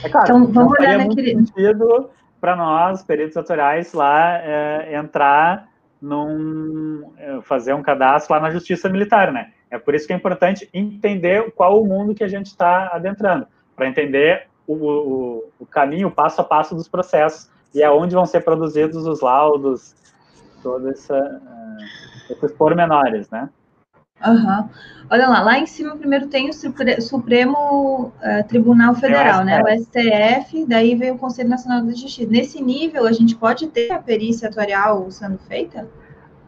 É claro, então, vamos olhar naquele... sentido para nós, peritos autoriais, lá é, entrar num é, fazer um cadastro lá na Justiça Militar, né? É por isso que é importante entender qual o mundo que a gente está adentrando, para entender o, o, o, caminho, o passo a passo dos processos e aonde vão ser produzidos os laudos, todos essa, uh, esses pormenores, né? Uhum. Olha lá, lá em cima primeiro tem o Supremo uh, Tribunal Federal, né? O STF, daí veio o Conselho Nacional da Justiça. Nesse nível, a gente pode ter a perícia atuarial sendo feita?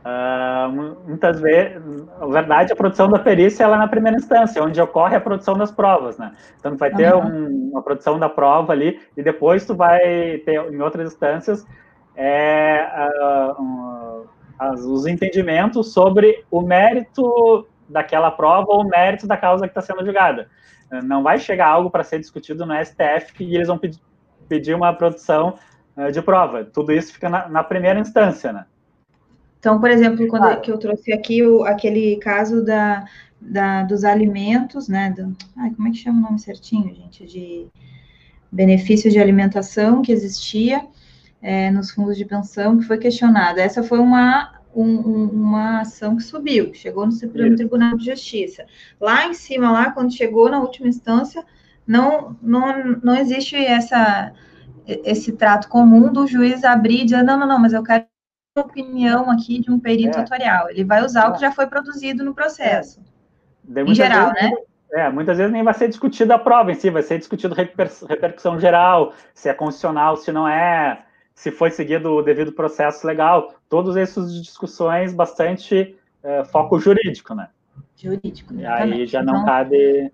Uh, muitas vezes, na verdade, a produção da perícia ela é na primeira instância, onde ocorre a produção das provas, né? Então, vai ter uhum. um, uma produção da prova ali, e depois tu vai ter, em outras instâncias, é, uh, um, as, os entendimentos sobre o mérito daquela prova ou o mérito da causa que está sendo julgada. Não vai chegar algo para ser discutido no STF e eles vão pedir, pedir uma produção uh, de prova. Tudo isso fica na, na, primeira instância, né? Então, por exemplo, quando ah. que eu trouxe aqui o, aquele caso da, da, dos alimentos, né? Do, ai, como é que chama o nome certinho, gente? De benefício de alimentação que existia é, nos fundos de pensão, que foi questionada. Essa foi uma, um, uma ação que subiu, chegou no Supremo. Tribunal de Justiça. Lá em cima, lá, quando chegou na última instância, não, não, não existe essa, esse trato comum do juiz abrir e dizer, não, não, não, mas eu quero opinião aqui de um perito é. tutorial. Ele vai usar é. o que já foi produzido no processo. É. Em geral, vezes, né? É, muitas vezes nem vai ser discutida a prova em si, vai ser discutido repercussão geral, se é constitucional, se não é, se foi seguido o devido processo legal, todas essas discussões bastante é, foco jurídico, né? Jurídico, E aí já não então, cabe...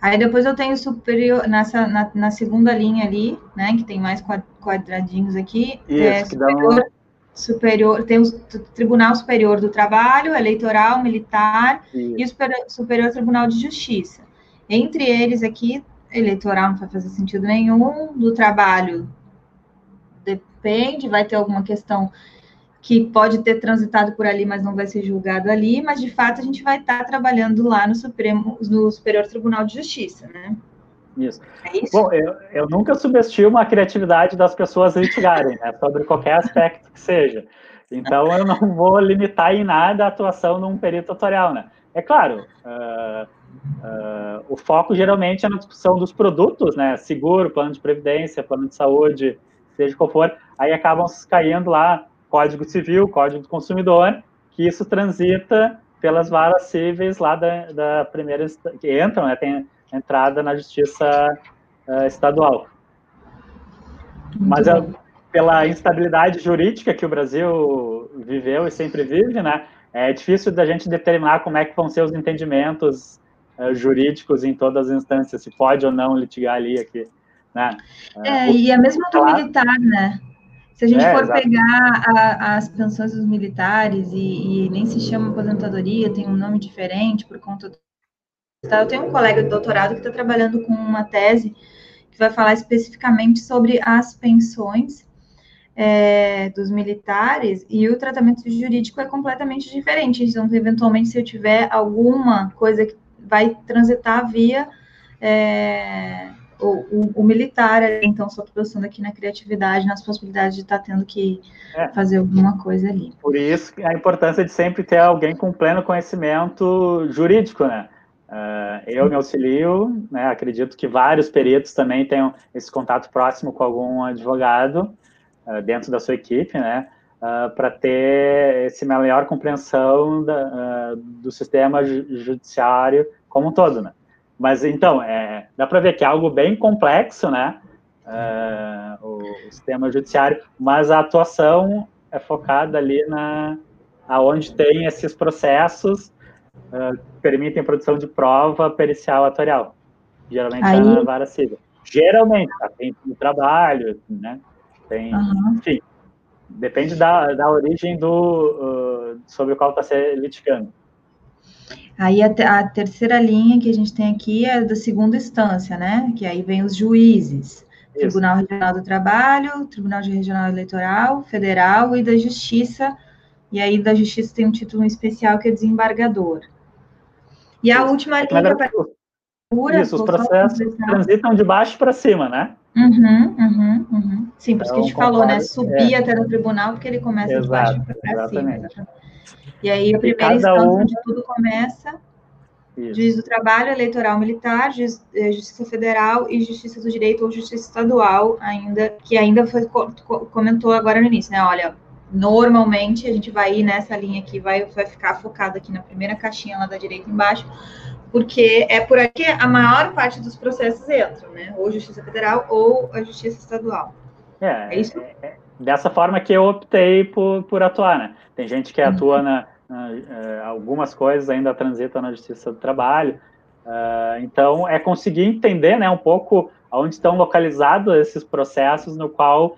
Aí depois eu tenho superior, nessa, na, na, segunda linha ali, né, que tem mais quadradinhos aqui, Isso, é, superior, superior, tem o Tribunal Superior do Trabalho, Eleitoral, Militar Isso. e o Superior, Superior Tribunal de Justiça. Entre eles aqui, eleitoral não vai fazer sentido nenhum, do trabalho depende, vai ter alguma questão que pode ter transitado por ali, mas não vai ser julgado ali, mas de fato a gente vai estar trabalhando lá no Supremo, no Superior Tribunal de Justiça, né? Isso. É isso? Bom, eu, eu nunca subestimo a criatividade das pessoas litigarem, né, sobre qualquer aspecto que seja. Então, eu não vou limitar em nada a atuação num perito tutorial, né? É claro, uh, uh, o foco geralmente é na discussão dos produtos, né? Seguro, plano de previdência, plano de saúde, seja qual for, aí acabam caindo lá Código Civil, Código do Consumidor, que isso transita pelas varas cíveis lá da, da primeira, que entram, né, tem entrada na justiça uh, estadual. Mas uh, pela instabilidade jurídica que o Brasil viveu e sempre vive, né, é difícil da gente determinar como é que vão ser os entendimentos uh, jurídicos em todas as instâncias, se pode ou não litigar ali aqui. Né? É, uh, e a mesma do militar, né? Se a gente é, for exatamente. pegar a, as pensões dos militares e, e, nem se chama aposentadoria, tem um nome diferente por conta do. Eu tenho um colega de doutorado que está trabalhando com uma tese que vai falar especificamente sobre as pensões é, dos militares e o tratamento jurídico é completamente diferente. Então, eventualmente, se eu tiver alguma coisa que vai transitar via é, o, o, o, militar, então só estou pensando aqui na criatividade, nas possibilidades de estar tá tendo que é. fazer alguma coisa ali. Por isso a importância de sempre ter alguém com pleno conhecimento jurídico, né? Uh, eu me auxilio, né, acredito que vários peritos também tenham esse contato próximo com algum advogado uh, dentro da sua equipe, né, uh, para ter essa melhor compreensão da, do sistema judiciário como um todo, né. Mas então, é, dá para ver que é algo bem complexo, né, o, o, sistema judiciário, mas a atuação é focada ali na aonde tem esses processos uh, permitem produção de prova pericial atorial. Geralmente Aí... é na vara civil. Geralmente, tá? tem no trabalho, né? Tem, uhum. enfim, depende da, da origem do uh, sobre o qual está se litigando. Aí a, a, terceira linha que a gente tem aqui é da segunda instância, né? Que aí vem os juízes. Isso. Tribunal Regional do Trabalho, Tribunal Regional Eleitoral, Federal e da Justiça. E aí da Justiça tem um título especial que é desembargador. E a última linha Isso, os processos transitam de baixo para cima, né? Uhum, uhum, uhum. Sim, por isso que a gente falou, né? Subir é. até no tribunal, porque ele começa Exato, de baixo para cima. E aí a primeira instância um... onde tudo começa, isso. juiz do trabalho, eleitoral militar, juiz, eh, justiça federal e justiça do direito ou justiça estadual, ainda que ainda foi, comentou agora no início, né? Olha, Normalmente a gente vai ir nessa linha aqui, vai, vai ficar focado aqui na primeira caixinha lá da direita embaixo, porque é por aqui a maior parte dos processos entram, né? Ou Justiça Federal ou a Justiça Estadual. É, é isso? É, é dessa forma que eu optei por, por atuar, né? Tem gente que uhum. atua na, na uh, algumas coisas ainda transitam na Justiça do Trabalho, uh, então é conseguir entender, né, um pouco onde estão localizados esses processos no qual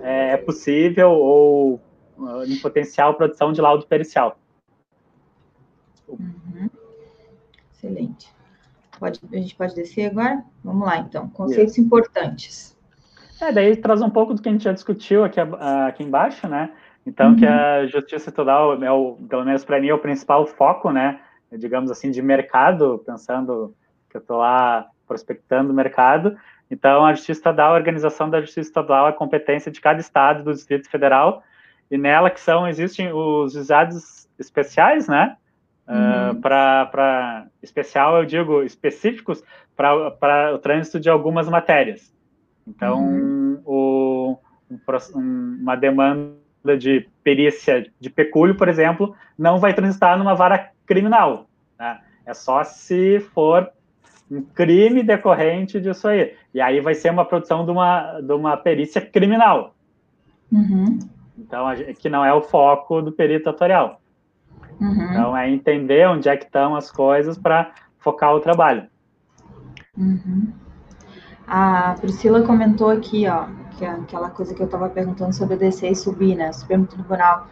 é, é possível ou em potencial produção de laudo pericial. Uhum. Excelente. Pode, a gente pode descer agora? Vamos lá, então. Conceitos Isso. importantes. É, daí traz um pouco do que a gente já discutiu aqui, aqui embaixo, né? Então, uhum. que a justiça total, é o, pelo menos para mim, é o principal foco, né? Digamos assim, de mercado, pensando que eu estou lá prospectando o mercado, então, a Justiça Estadual, a organização da Justiça Estadual é competência de cada estado do Distrito Federal, e nela que são, existem os juizados especiais, né? Uhum. Uh, para especial, eu digo específicos para o trânsito de algumas matérias. Então, uhum. o, um, uma demanda de perícia de pecúlio, por exemplo, não vai transitar numa vara criminal. Né? É só se for um crime decorrente disso aí. E aí vai ser uma produção de uma, de uma perícia criminal. Uhum. Então, que não é o foco do perito atorial. Uhum. Então, é entender onde é que estão as coisas para focar o trabalho. Uhum. A Priscila comentou aqui, ó, que é aquela coisa que eu estava perguntando sobre descer e subir, né? Supremo Tribunal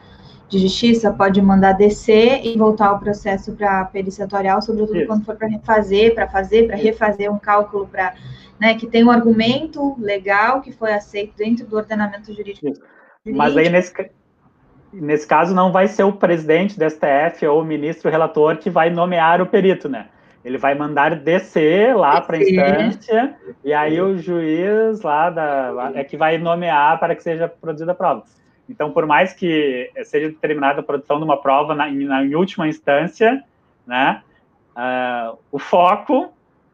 de Justiça pode mandar descer e voltar o processo para perícia atuarial, sobretudo Isso. quando for para refazer, para fazer, para refazer um cálculo para, né, que tem um argumento legal que foi aceito dentro do ordenamento jurídico. jurídico. Mas aí nesse, nesse caso não vai ser o presidente da STF ou o ministro relator que vai nomear o perito, né? Ele vai mandar descer lá para a instância e aí o juiz lá da, é que vai nomear para que seja produzida a prova. Então, por mais que seja determinada a produção de uma prova na, na em última instância, né, uh, o foco,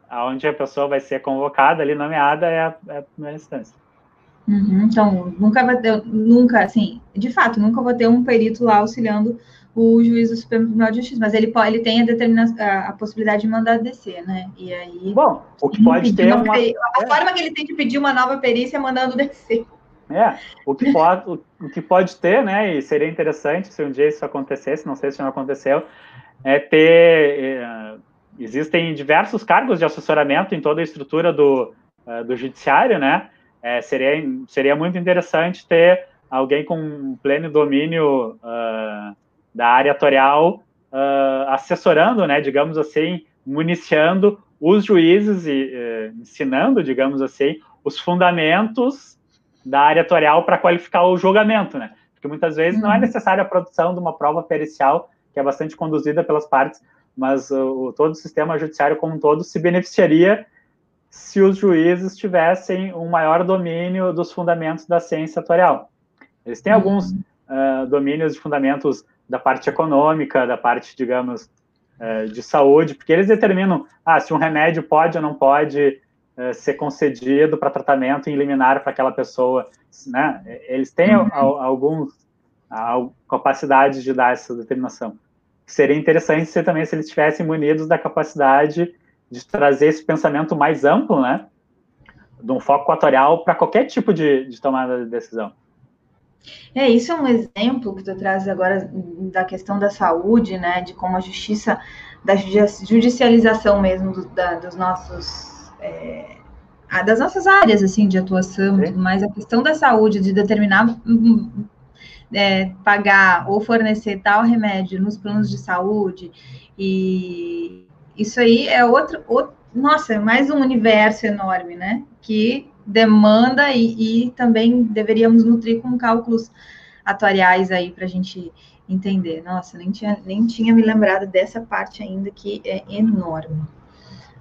aonde a pessoa vai ser convocada ali, nomeada, é a, é a primeira instância. Uhum, então, nunca vai ter, nunca, assim, de fato, nunca vou ter um perito lá auxiliando o juiz do Supremo Tribunal de Justiça, mas ele, pode, ele tem a, determina, a, a possibilidade de mandar descer, né? E aí. Bom, o que pode ter. Uma, uma, a é. forma que ele tem que pedir uma nova perícia é mandando descer. É, o que pode, o, o, que pode ter, né, e seria interessante se um dia isso acontecesse, não sei se não aconteceu, é ter. É, existem diversos cargos de assessoramento em toda a estrutura do, uh, do judiciário, né? É, seria, seria muito interessante ter alguém com pleno domínio uh, da área atorial uh, assessorando, né, digamos assim, municiando os juízes e uh, ensinando, digamos assim, os fundamentos da área atorial para qualificar o julgamento, né? Porque muitas vezes não é uhum. necessária a produção de uma prova pericial, que é bastante conduzida pelas partes, mas todo o sistema judiciário como um todo se beneficiaria se os juízes tivessem um maior domínio dos fundamentos da ciência atorial. Eles têm alguns uh, domínios de fundamentos da parte econômica, da parte, digamos, uh, de saúde, porque eles determinam ah, se um remédio pode ou não pode uh, ser concedido para tratamento em liminar para aquela pessoa. Né? Eles têm uhum. alguns capacidade de dar essa determinação. Seria interessante se também se eles estivessem munidos da capacidade de trazer esse pensamento mais amplo, né? De um foco equatorial para qualquer tipo de, de tomada de decisão. É, isso é um exemplo que tu traz agora da questão da saúde, né, de como a justiça, da judicialização mesmo do, da, dos nossos, é, das nossas áreas, assim, de atuação, Sim. mas a questão da saúde, de determinar, hum, hum, é, pagar ou fornecer tal remédio nos planos de saúde, e isso aí é outro, outro nossa, é mais um universo enorme, né, que demanda e, e também deveríamos nutrir com cálculos atuariais aí para a gente entender. Nossa, nem tinha, nem tinha me lembrado dessa parte ainda que é enorme.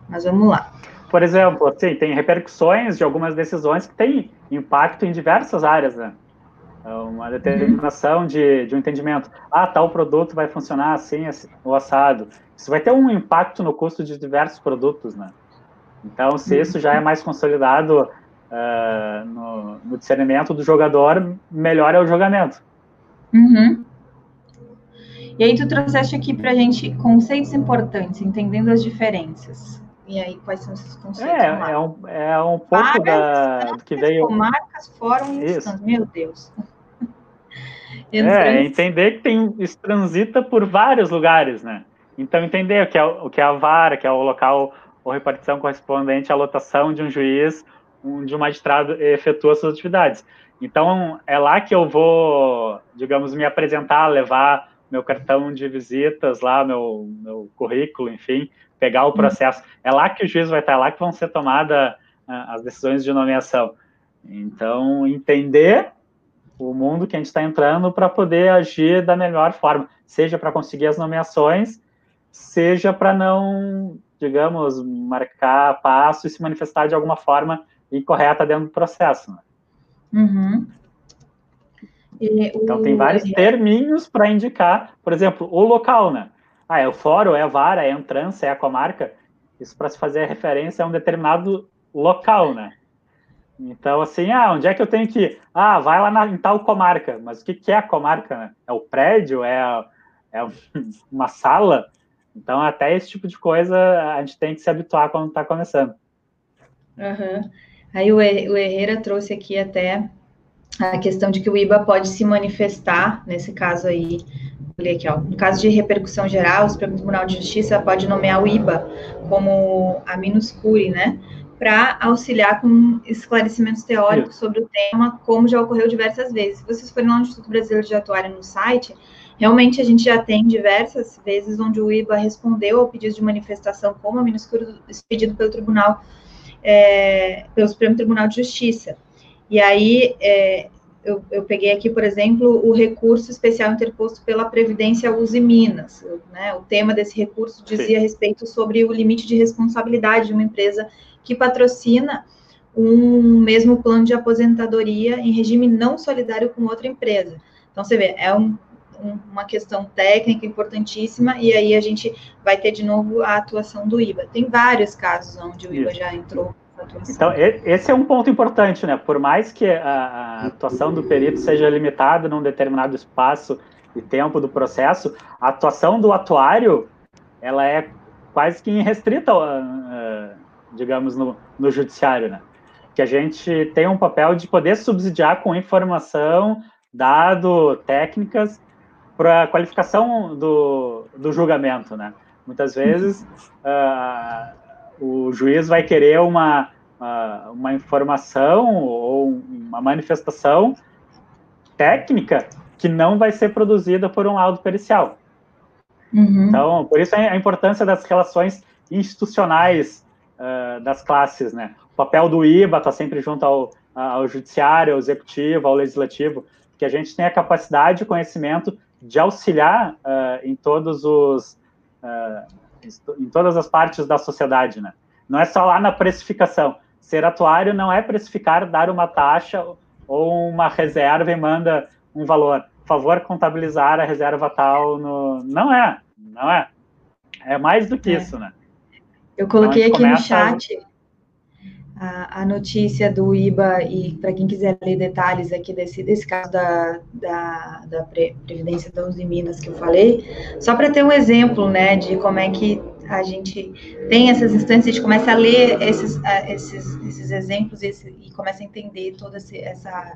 Mas vamos lá. Por exemplo, assim, tem repercussões de algumas decisões que têm impacto em diversas áreas, né? É uma determinação de, de um entendimento. Ah, tal produto vai funcionar assim, assim, o assado. Isso vai ter um impacto no custo de diversos produtos, né? Então, se isso já é mais consolidado uh, no, no, discernimento do jogador, melhor é o jogamento. Uhum. E aí tu trouxeste aqui para gente conceitos importantes, entendendo as diferenças. E aí, quais são esses conceitos? É, é um, é um pouco da, do que veio... Marcas, fórum Meu Deus. *laughs* é, entender que tem, isso transita por vários lugares, né? Então, entender o que é, o que é a vara, que é o local ou repartição correspondente à lotação de um juiz onde o magistrado efetua suas atividades. Então, é lá que eu vou, digamos, me apresentar, levar meu cartão de visitas lá, meu, meu currículo, enfim, pegar o processo. É lá que o juiz vai estar, é lá que vão ser tomadas uh, as decisões de nomeação. Então, entender o mundo que a gente está entrando para poder agir da melhor forma, seja para conseguir as nomeações, seja para não, digamos, marcar passo e se manifestar de alguma forma incorreta dentro do processo. Né? Uhum. então, tem vários terminhos para indicar, por exemplo, o local, né? Ah, é o fórum, é a vara, é a entrança, é a comarca. Isso para se fazer referência a um determinado local, né? Então, assim, ah, onde é que eu tenho que ir? Ah, vai lá na, em tal comarca. Mas o que, que é a comarca, né? É o prédio? É, é *laughs* uma sala? Então, até esse tipo de coisa a gente tem que se habituar quando está começando. Uhum. Aí o, o Herrera trouxe aqui até a questão de que o IBA pode se manifestar, nesse caso aí, aqui, ó, no caso de repercussão geral, o Supremo Tribunal de Justiça pode nomear o IBA como a minus curi, né, para auxiliar com esclarecimentos teóricos sobre o tema, como já ocorreu diversas vezes. Se vocês forem lá no Instituto Brasileiro de Atuária no site, realmente a gente já tem diversas vezes onde o IBA respondeu ao pedido de manifestação como a minus curi expedido pelo Tribunal é, pelo Supremo Tribunal de Justiça. E aí, é, eu, eu, peguei aqui, por exemplo, o recurso especial interposto pela Previdência Uzi Minas. Né, o tema desse recurso dizia Sim. respeito sobre o limite de responsabilidade de uma empresa que patrocina um mesmo plano de aposentadoria em regime não solidário com outra empresa. Então, você vê, é um, um, uma questão técnica importantíssima, e aí a gente vai ter de novo a atuação do IBA. Tem vários casos onde o IBA Isso. já entrou. Então, esse é um ponto importante, né? Por mais que a, atuação do perito seja limitada num determinado espaço e tempo do processo, a atuação do atuário, ela é quase que irrestrita, uh, digamos, no, no judiciário, né? que a gente tem um papel de poder subsidiar com informação, dado, técnicas, para qualificação do, do julgamento, né? Muitas vezes uh, o juiz vai querer uma, uma, uma informação ou uma manifestação técnica que não vai ser produzida por um laudo pericial. Uhum. Então, por isso a importância das relações institucionais uh, das classes, né? O papel do IBA está sempre junto ao, ao judiciário, ao executivo, ao legislativo, que a gente tem a capacidade e conhecimento de auxiliar uh, em todos os uh, em todas as partes da sociedade, né? Não é só lá na precificação. Ser atuário não é precificar, dar uma taxa ou uma reserva e manda um valor. Por favor, contabilizar a reserva tal no. Não é, não é. É mais do que é. isso, né? Eu coloquei então, aqui no chat a, a, notícia do IBA e para quem quiser ler detalhes aqui desse, desse caso da, da, da Previdência da Uzi Minas que eu falei, só para ter um exemplo, né, de como é que a gente tem essas instâncias, a gente começa a ler esses, esses, esses exemplos esse, e começa a entender toda essa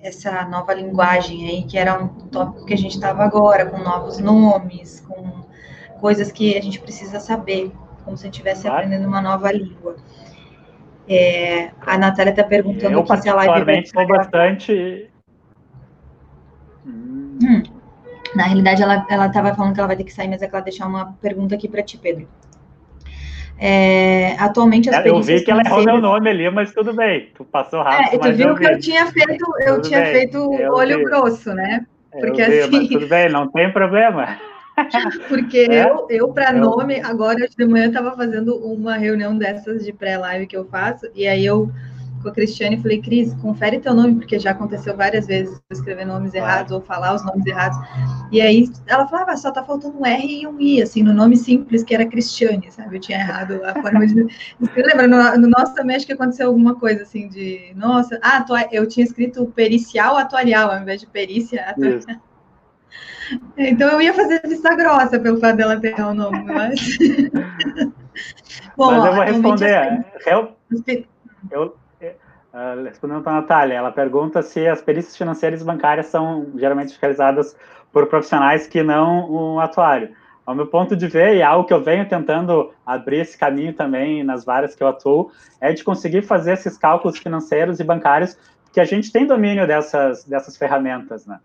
essa nova linguagem aí, que era um tópico que a gente estava agora, com novos nomes, com coisas que a gente precisa saber, como se a gente estivesse aprendendo uma nova língua. É, a Natália está perguntando eu, se a live vai estou bastante. Hum. Na realidade, ela estava falando que ela vai ter que sair, mas é que ela deixar uma pergunta aqui para ti, Pedro. É, atualmente as é, Eu vi que ela errou meu nome ali, mas tudo bem. Tu passou rápido. É, tu viu eu que vi. eu tinha feito, eu tudo tinha bem, feito olho vi. grosso, né? Porque vi, assim. tudo bem, não tem problema. *laughs* Porque é? eu, eu para nome, agora de manhã estava fazendo uma reunião dessas de pré-live que eu faço, e aí eu com a Cristiane falei, Cris, confere teu nome, porque já aconteceu várias vezes escrever nomes errados ou falar os nomes errados. E aí ela falava, ah, só tá faltando um R e um I, assim, no nome simples, que era Cristiane, sabe? Eu tinha errado a forma de. *laughs* Lembra, no, no, nosso também acho que aconteceu alguma coisa assim de. Nossa, ah, eu tinha escrito pericial atuarial, ao invés de perícia atuarial. Então eu ia fazer vista grossa pelo fato dela ter o nome, mas. *laughs* Bom, mas eu vou responder. Eu, eu, Uh, respondendo para a Natália, ela pergunta se as perícias financeiras e bancárias são geralmente realizadas por profissionais que não o atuário. Ao meu ponto de ver, e algo que eu venho tentando abrir esse caminho também nas várias que eu atuo, é de conseguir fazer esses cálculos financeiros e bancários, que a gente tem domínio dessas, dessas ferramentas, né?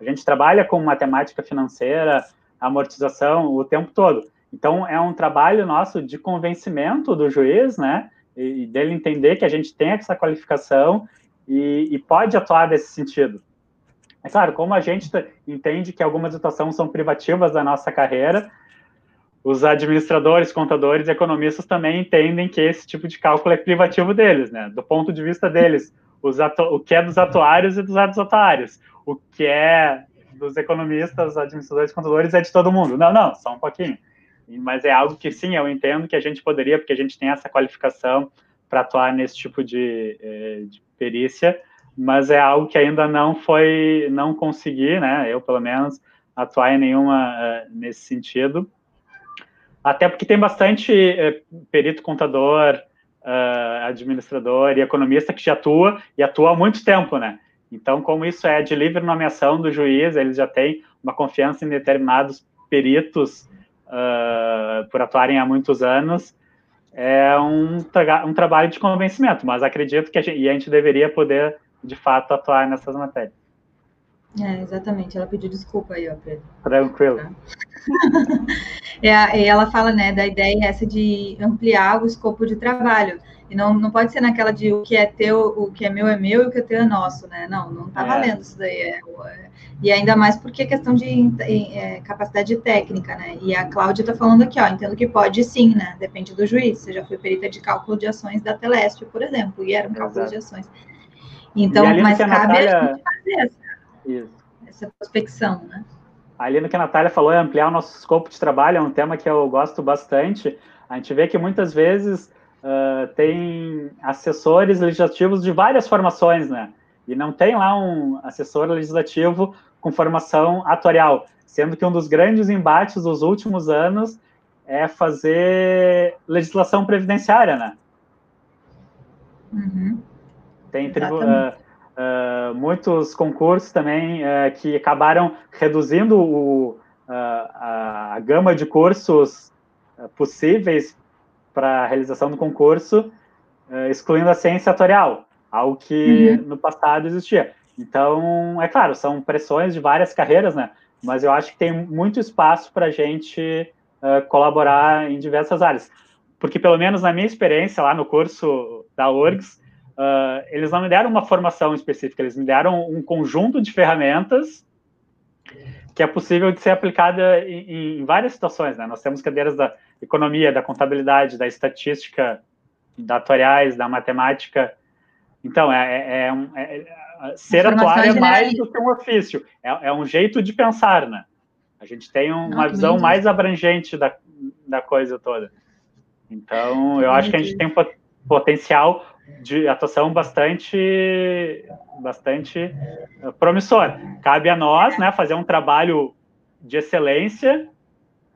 A gente trabalha com matemática financeira, amortização o tempo todo. Então, é um trabalho nosso de convencimento do juiz, né? e dele entender que a gente tem essa qualificação e, e pode atuar nesse sentido. É claro, como a gente entende que algumas atuações são privativas da nossa carreira, os administradores, contadores economistas também entendem que esse tipo de cálculo é privativo deles, né? Do ponto de vista deles, o que é dos atuários e dos atuários, o que é dos economistas, administradores, contadores é de todo mundo. Não, não, só um pouquinho mas é algo que sim, eu entendo que a gente poderia, porque a gente tem essa qualificação para atuar nesse tipo de, eh, de, perícia, mas é algo que ainda não foi, não consegui, né? Eu pelo menos atuar em nenhuma uh, nesse sentido, até porque tem bastante uh, perito contador, administrador e economista que já atua e atua há muito tempo, né? Então, como isso é de livre nomeação do juiz, eles já têm uma confiança em determinados peritos uh, por atuarem há muitos anos, é um, tra um trabalho de convencimento, mas acredito que a gente, e a gente deveria poder, de fato, atuar nessas matérias. É, exatamente. Ela pediu desculpa aí, ó, Pedro. Tranquilo. *laughs* é, ela fala, né, da ideia essa de ampliar o escopo de trabalho. E não, não pode ser naquela de o que é teu, o que é meu é meu e o que é teu é nosso, né? Não, não tá é. valendo isso daí. É, é, e ainda mais porque é questão de é, capacidade técnica, né? E a Cláudia está falando aqui, ó, entendo que pode sim, né? Depende do juiz. Você já foi perita de cálculo de ações da Teleste, por exemplo, e era um cálculo de ações. Então, mas cabe Natália... a gente fazer essa, essa prospecção, né? Ali no que a Natália falou, é ampliar o nosso escopo de trabalho, é um tema que eu gosto bastante. A gente vê que muitas vezes uh, tem assessores legislativos de várias formações, né? E não tem lá um assessor legislativo com formação atuarial, sendo que um dos grandes embates dos últimos anos é fazer legislação previdenciária, né? Uhum. Tem tribu, uh, uh, muitos concursos também uh, que acabaram reduzindo o, a, a, gama de cursos possíveis para a realização do concurso, excluindo a ciência atorial, algo que uhum. no passado existia. Então, é claro, são pressões de várias carreiras, né? Mas eu acho que tem muito espaço para a gente colaborar em diversas áreas. Porque, pelo menos na minha experiência lá no curso da URGS, Uh, eles não me deram uma formação específica, eles me deram um conjunto de ferramentas que é possível de ser aplicada em, em, várias situações. Né? Nós temos cadeiras da economia, da contabilidade, da estatística, da atuariais, da matemática. Então, é, é, é, é ser atuário é mais do que um ofício, é, é, um jeito de pensar, né? A gente tem um, uma visão mais abrangente da, da coisa toda. Então, eu acho que a gente tem potencial de atuação bastante bastante eh, promissor. Cabe a nós, né, fazer um trabalho de excelência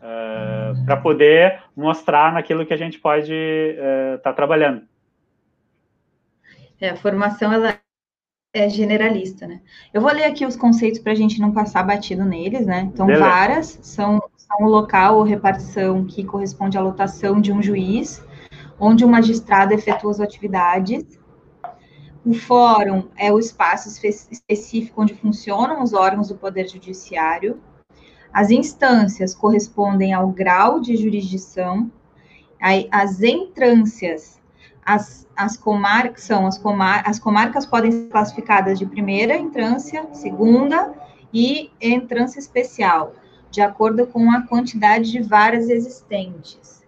uh, para poder mostrar naquilo que a gente pode estar uh, tá trabalhando. É, a formação ela é generalista, né? Eu vou ler aqui os conceitos para a gente não passar batido neles, né? Então, Beleza. varas são, são o local ou repartição que corresponde à lotação de um juiz onde o magistrado efetua as atividades. O fórum é o espaço específico onde funcionam os órgãos do Poder Judiciário. As instâncias correspondem ao grau de jurisdição. As entrâncias, as, as comarcas são as, comar, as comarcas podem ser classificadas de primeira entrância, segunda e entrância especial, de acordo com a quantidade de varas existentes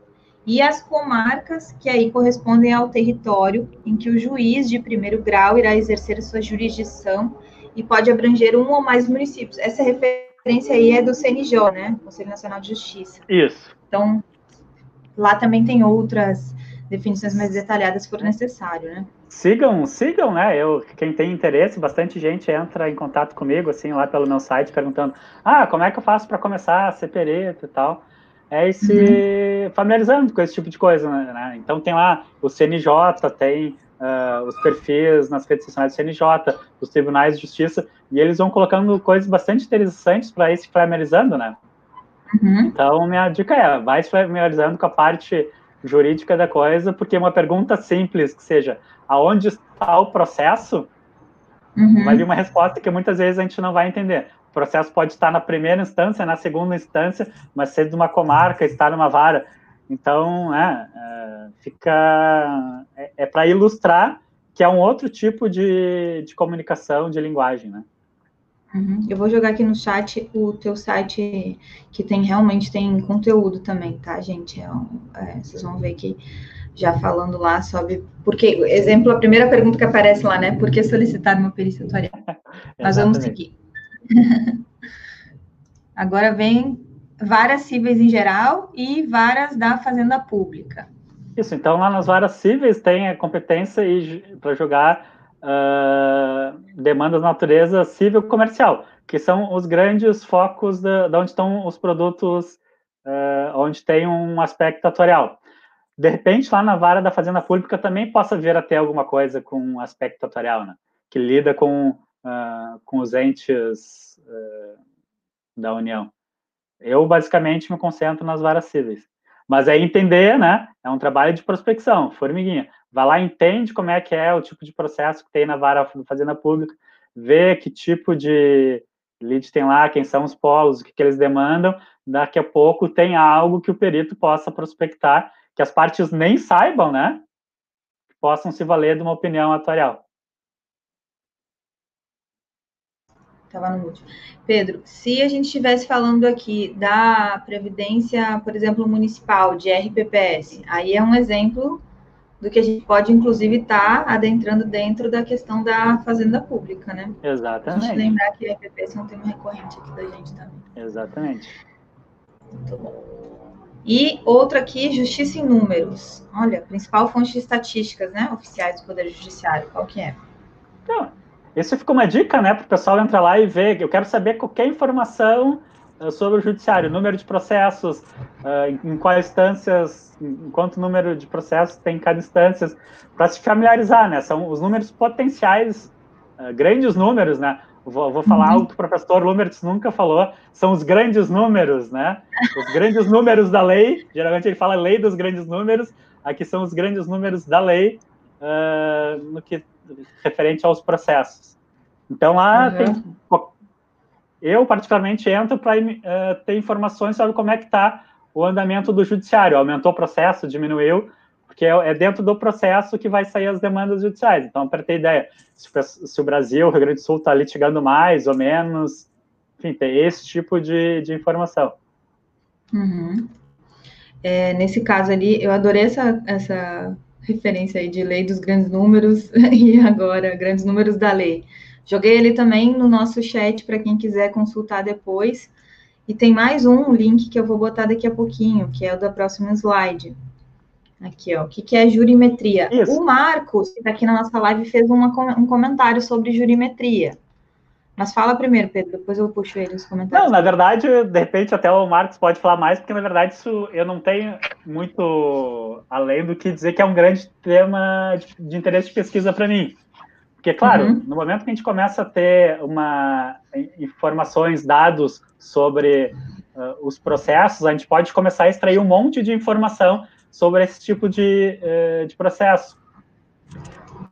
e as comarcas, que aí correspondem ao território em que o juiz de primeiro grau irá exercer sua jurisdição e pode abranger um ou mais municípios. Essa referência aí é do CNJ, né? Conselho Nacional de Justiça. Isso. Então, lá também tem outras definições mais detalhadas se for necessário, né? Sigam, sigam, né? Eu, quem tem interesse, bastante gente entra em contato comigo, assim, lá pelo meu site, perguntando: ah, como é que eu faço para começar a ser perito e tal? é se uhum. familiarizando com esse tipo de coisa, né? Então tem lá o CNJ, tem uh, os perfis nas redes sociais do CNJ, os tribunais de justiça, e eles vão colocando coisas bastante interessantes para ir se familiarizando, né? Uhum. Então, minha dica é, vai se familiarizando com a parte jurídica da coisa, porque uma pergunta simples, que seja, aonde está o processo, uhum. vai vir uma resposta que muitas vezes a gente não vai entender. O processo pode estar na primeira instância, na segunda instância, mas ser de uma comarca, estar numa vara. Então, é, é fica. É, é para ilustrar que é um outro tipo de, de comunicação, de linguagem, né? Uhum. Eu vou jogar aqui no chat o teu site que tem realmente tem conteúdo também, tá, gente? É, é, vocês vão ver que já falando lá sobre porque exemplo a primeira pergunta que aparece lá, né? Por que solicitar uma perícia? Nós *laughs* vamos seguir. *laughs* Agora vem varas cíveis em geral e varas da Fazenda Pública. Isso, então lá nas varas cíveis tem a competência para julgar uh, demandas de natureza civil comercial, que são os grandes focos de onde estão os produtos, uh, onde tem um aspecto atorial. De repente, lá na vara da Fazenda Pública também possa vir até alguma coisa com aspecto atorial, né? que lida com uh, com os entes da União. Eu, basicamente, me concentro nas varas cíveis. Mas é entender, né? É um trabalho de prospecção, formiguinha. Vai lá, entende como é que é o tipo de processo que tem na vara da Fazenda Pública, vê que tipo de lead tem lá, quem são os polos, o que, que eles demandam. Daqui a pouco tem algo que o perito possa prospectar, que as partes nem saibam, né? Possam se valer de uma opinião atuarial. Estava no último. Pedro, se a gente estivesse falando aqui da previdência, por exemplo, municipal, de RPPS, aí é um exemplo do que a gente pode, inclusive, estar tá adentrando dentro da questão da fazenda pública, né? Exatamente. A gente lembrar que RPPS é um tema recorrente aqui da gente também. Exatamente. Muito bom. E outro aqui, justiça em números. Olha, principal fonte de estatísticas, né, oficiais do Poder Judiciário, qual que é? Então, isso fica uma dica, né, para o pessoal entrar lá e ver. Eu quero saber qualquer informação sobre o judiciário, número de processos, uh, em, quais instâncias, em quanto número de processos tem em cada instância, para se familiarizar, né? São os números potenciais, uh, grandes números, né? Vou, vou falar uhum. algo que o professor Lumertz nunca falou, são os grandes números, né? Os grandes números da lei, geralmente ele fala lei dos grandes números, aqui são os grandes números da lei, uh, no que referente aos processos. Então lá uhum. tem eu, particularmente, entro para uh, eh, ter informações sobre como é que está o andamento do judiciário. Aumentou o processo, diminuiu, porque é, é dentro do processo que vai sair as demandas judiciais. Então, para ter ideia, se, se, o Brasil, o Rio Grande do Sul está litigando mais ou menos, enfim, tem esse tipo de, de informação. Uhum. É, nesse caso ali, eu adorei essa, essa referência aí de lei dos grandes números *laughs* e agora grandes números da lei. Joguei ele também no nosso chat para quem quiser consultar depois. E tem mais um link que eu vou botar daqui a pouquinho, que é o da próxima slide. Aqui, ó. O que, que é jurimetria? Isso. O Marcos, que está aqui na nossa live, fez uma, um comentário sobre jurimetria. Mas fala primeiro, Pedro, depois eu puxo ele os comentários. Não, na verdade, de repente até o Marcos pode falar mais, porque na verdade isso eu não tenho muito além do que dizer que é um grande tema de, de interesse de pesquisa para mim. Porque, claro, uhum. no momento que a gente começa a ter uma, informações, dados sobre uh, os processos, a gente pode começar a extrair um monte de informação sobre esse tipo de, uh, de processo.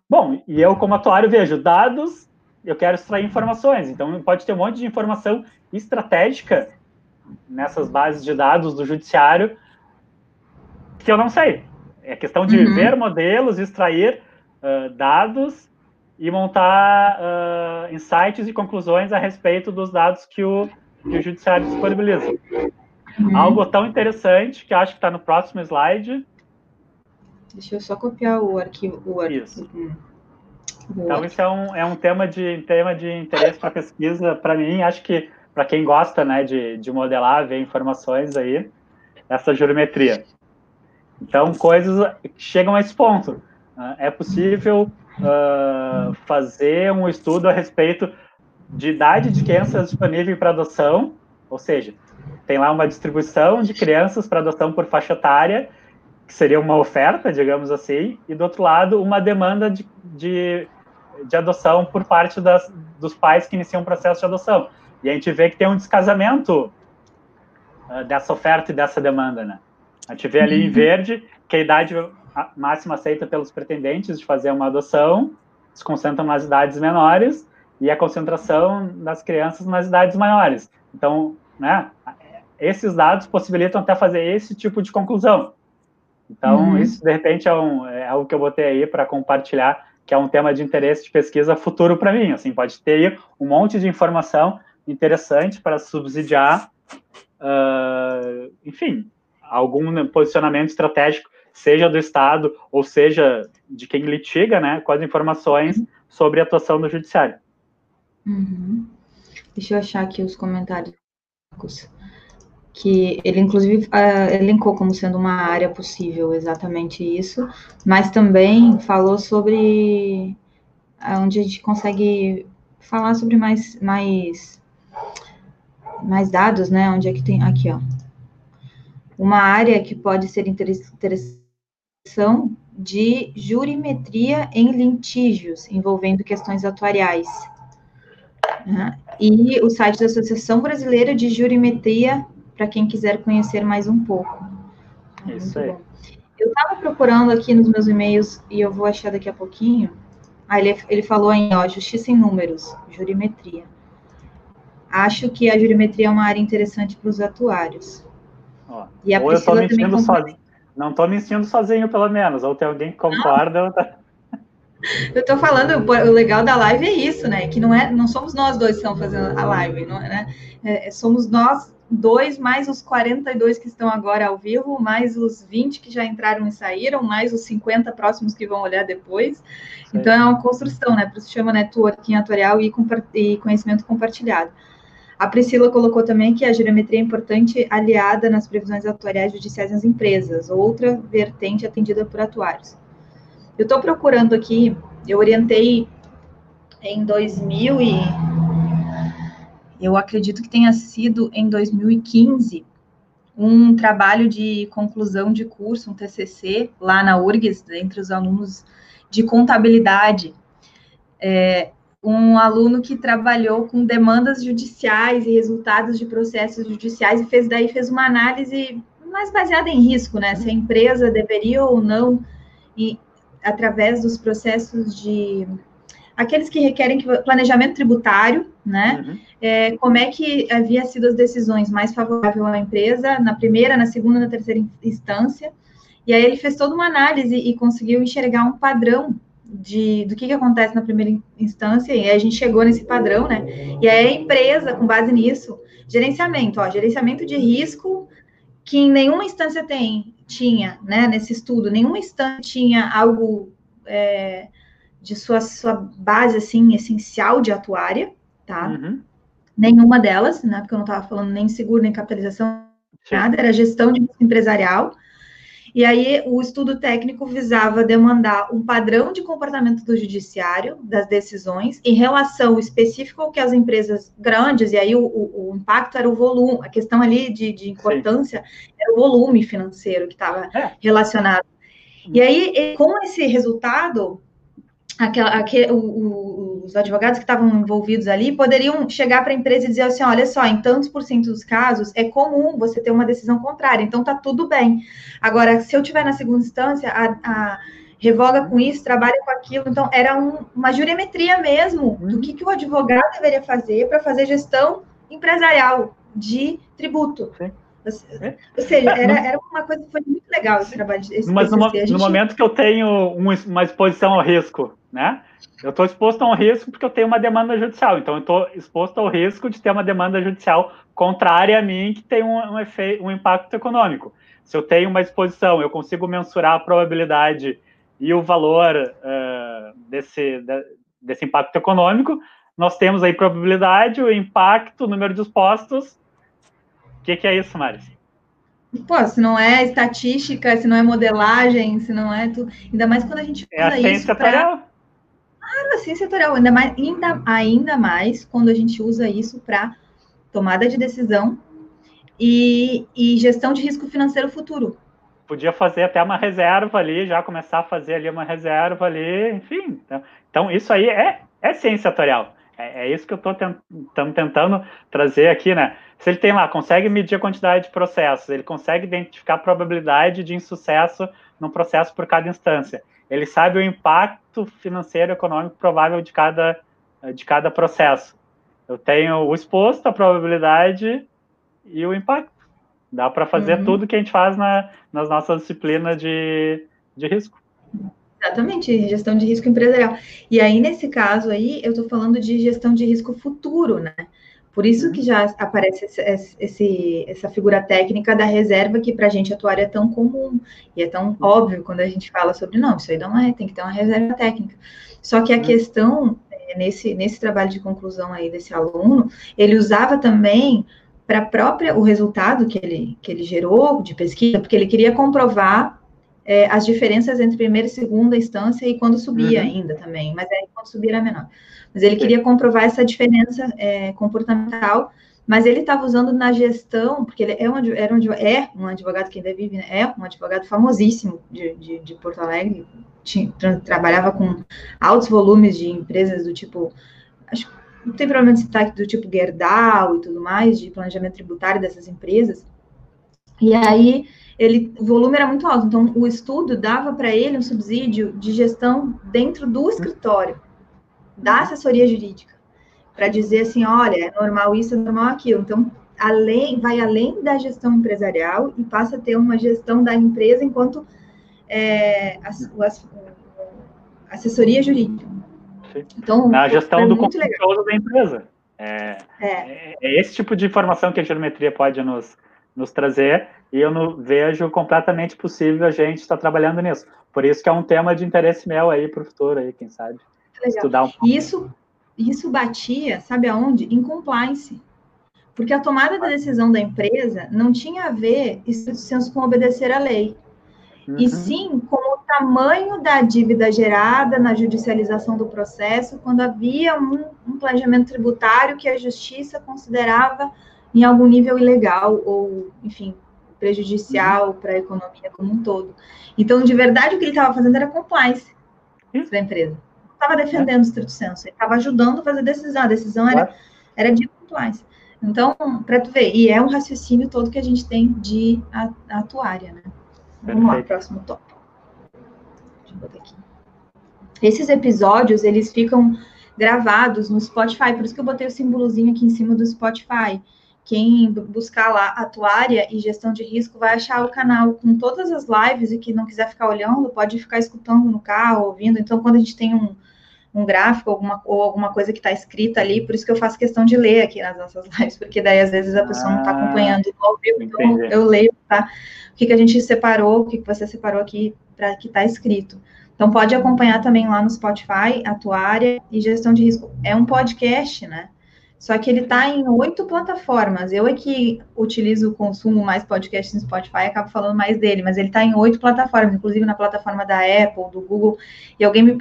Bom, e eu, como atuário, vejo dados, eu quero extrair informações. Então, pode ter um monte de informação estratégica nessas bases de dados do judiciário que eu não sei. É questão de uhum. ver modelos, extrair uh, dados e montar uh, insights e conclusões a respeito dos dados que o, que o judiciário disponibiliza. Uhum. Algo tão interessante que acho que está no próximo slide. Deixa eu só copiar o arquivo. O arquivo. Isso. Hum. Então, isso é um, é um tema, de, tema de interesse para pesquisa, para mim, acho que para quem gosta né, de, de modelar, ver informações aí, essa geometria. Então, coisas chegam a esse ponto. Ah, é possível uh, fazer um estudo a respeito de idade de crianças disponível para adoção, ou seja, tem lá uma distribuição de crianças para adoção por faixa etária, que seria uma oferta, digamos assim, e do outro lado, uma demanda de, de, de adoção por parte das, dos pais que iniciam o processo de adoção. E a gente vê que tem um descasamento uh, dessa oferta e dessa demanda, né? A gente vê ali em uhum. verde que a idade máxima aceita pelos pretendentes de fazer uma adoção, se concentram nas idades menores, e a concentração das crianças nas idades maiores. Então, né, esses dados possibilitam até fazer esse tipo de conclusão. Então, uhum. isso, de repente, é, um, é algo que eu botei aí para compartilhar, que é um tema de interesse de pesquisa futuro para mim. Assim, pode ter aí um monte de informação interessante para subsidiar, uh, enfim, algum posicionamento estratégico seja do Estado ou seja de quem litiga, né, com as informações sobre a atuação do Judiciário. Uhum. Deixa eu achar aqui os comentários que ele inclusive uh, elencou como sendo uma área possível exatamente isso, mas também falou sobre onde a gente consegue falar sobre mais mais mais dados, né? Onde é que tem aqui, ó. Uma área que pode ser interessante de jurimetria em litígios envolvendo questões atuariais. Né? E o site da Associação Brasileira de Jurimetria, para quem quiser conhecer mais um pouco. Isso aí. Bom. Eu estava procurando aqui nos meus e-mails e eu vou achar daqui a pouquinho. Ah, ele, ele falou aí, ó, justiça em números, jurimetria. Acho que a jurimetria é uma área interessante para os atuários. Ó, e a ou Priscila eu estou mentindo sozinho não estou me sentindo sozinho, pelo menos. Ou tem alguém que concorda. Tá... *laughs* Eu estou falando, o legal da live é isso, né? Que não é, não somos nós dois que estamos fazendo a live, não é, né? É, somos nós dois, mais os 42 que estão agora ao vivo, mais os 20 que já entraram e saíram, mais os 50 próximos que vão olhar depois. Sim. Então é uma construção, né? Por isso se chama networking atuarial e, e conhecimento compartilhado. A Priscila colocou também que a geometria é importante aliada nas previsões atuariais judiciais nas empresas, outra vertente atendida por atuários. Eu estou procurando aqui, eu orientei em 2000 e eu acredito que tenha sido em 2015, um trabalho de conclusão de curso, um TCC, lá na URGS, entre os alunos de contabilidade. É, um aluno que trabalhou com demandas judiciais e resultados de processos judiciais e fez daí fez uma análise mais baseada em risco, né? Se a empresa deveria ou não e através dos processos de aqueles que requerem planejamento tributário, né? Uhum. É, como é que havia sido as decisões mais favoráveis à empresa na primeira, na segunda, na terceira instância? E aí ele fez toda uma análise e conseguiu enxergar um padrão de, do que, que acontece na primeira instância, e aí a gente chegou nesse padrão, né? E aí a empresa, com base nisso, gerenciamento, ó, gerenciamento de risco que em nenhuma instância tem, tinha, né, nesse estudo, nenhuma instância tinha algo é, de sua, sua base, assim, essencial de atuária, tá? Uhum. Nenhuma delas, né, porque eu não estava falando nem seguro, nem capitalização, Sim. nada, era gestão de empresarial, e aí o estudo técnico visava demandar um padrão de comportamento do judiciário das decisões em relação específico ao que as empresas grandes, e aí o, o, o impacto era o volume, a questão ali de, de importância Sim. era o volume financeiro que estava é. relacionado. E aí, com esse resultado, aquela, aquele, o, os advogados que estavam envolvidos ali poderiam chegar para a empresa e dizer assim: olha só, em tantos por cento dos casos é comum você ter uma decisão contrária, então tá tudo bem. Agora, se eu tiver na segunda instância, a, a revoga com isso, trabalha com aquilo. Então, era um, uma jurimetria mesmo do uhum. que, que o advogado deveria fazer para fazer gestão empresarial de tributo. Sim. Ou seja, era, era uma coisa que foi muito legal esse trabalho. Esse Mas no, gente... no, momento que eu tenho uma exposição ao risco, né? Eu estou exposto a um risco porque eu tenho uma demanda judicial. Então, eu estou exposto ao risco de ter uma demanda judicial contrária a mim, que tem um, um, efeito, um impacto econômico. Se eu tenho uma exposição, eu consigo mensurar a probabilidade e o valor uh, desse, de, desse impacto econômico, nós temos aí probabilidade, o impacto, o número de expostos que, que, é isso, Maris? Pô, se não é estatística, se não é modelagem, se não é tudo. Ainda mais quando a gente usa é a ciência pra... Claro, a ciência tutorial. Ainda mais, ainda, ainda mais quando a gente usa isso para tomada de decisão e, e gestão de risco financeiro futuro. Podia fazer até uma reserva ali, já começar a fazer ali uma reserva ali, enfim. Então, então isso aí é, é ciência tutorial. É, é isso que eu estou tent, tentando trazer aqui, né? Se ele tem lá, consegue medir a quantidade de processos, ele consegue identificar a probabilidade de insucesso num processo por cada instância. Ele sabe o impacto financeiro e econômico provável de cada, de cada processo. Eu tenho o exposto, a probabilidade e o impacto. Dá para fazer uhum. tudo que a gente faz na, nas nossas disciplinas de, de risco. Exatamente, gestão de risco empresarial. E aí, nesse caso aí, eu estou falando de gestão de risco futuro, né? Por isso que já aparece esse, esse, essa figura técnica da reserva, que para a gente atuar é tão comum e é tão óbvio quando a gente fala sobre, não, isso aí não é, tem que ter uma reserva técnica. Só que a uhum. questão, é, nesse, nesse trabalho de conclusão aí desse aluno, ele usava também para própria o resultado que ele, que ele gerou de pesquisa, porque ele queria comprovar é, as diferenças entre primeira e segunda instância e quando subia uhum. ainda também, mas aí quando subia era menor. Mas ele queria comprovar essa diferença é, comportamental, mas ele estava usando na gestão, porque ele é um, era um, é um advogado que ainda vive, né? é um advogado famosíssimo de, de, de Porto Alegre, tinha, tra, trabalhava com altos volumes de empresas do tipo, acho que não tem problema de citar do tipo Gerdau e tudo mais, de planejamento tributário dessas empresas. E aí, ele, o volume era muito alto, então o estudo dava para ele um subsídio de gestão dentro do escritório da assessoria jurídica, para dizer assim, olha, é normal isso, é normal aquilo. Então, além, vai além da gestão empresarial e passa a ter uma gestão da empresa enquanto é, as, as, assessoria jurídica. Então, Na gestão do controle da empresa. É, é. é, é, esse tipo de informação que a geometria pode nos, nos trazer e eu não vejo completamente possível a gente estar trabalhando nisso. Por isso que é um tema de interesse meu aí para o futuro, aí, quem sabe. Estudar um pouco. Isso, isso batia, sabe aonde? Em compliance. Porque a tomada da decisão da empresa não tinha a ver, isso com obedecer à lei. uhum. e sim com o tamanho da dívida gerada na judicialização do processo, quando havia um, um planejamento tributário que a justiça considerava em algum nível ilegal ou, enfim, prejudicial uhum. para a economia como um todo. Então, de verdade, o que ele estava fazendo era compliance da empresa. Estava defendendo o estrito senso, ele estava ajudando a fazer decisão. A decisão era, era de compliance. Então, para tu ver, e é um raciocínio todo que a gente tem de atuária, né? Vamos lá, próximo tópico. Deixa eu botar aqui. Esses episódios, eles ficam gravados no Spotify, por isso que eu botei o símbolozinho aqui em cima do Spotify. Quem buscar lá atuária e gestão de risco vai achar o canal com todas as lives e que não quiser ficar olhando, pode ficar escutando no carro, ouvindo. Então, quando a gente tem um, um gráfico alguma, ou alguma coisa que está escrita ali, por isso que eu faço questão de ler aqui nas nossas *laughs* lives, porque daí às vezes a pessoa ah, não está acompanhando ao vivo, então eu leio, tá? O que, que a gente separou, o que, que você separou aqui para que está escrito. Então pode acompanhar também lá no Spotify, Atuária e Gestão de Risco. É um podcast, né? Só que ele está em oito plataformas. Eu é que utilizo o consumo mais podcast no Spotify, acabo falando mais dele, mas ele está em oito plataformas, inclusive na plataforma da Apple, do Google. E alguém me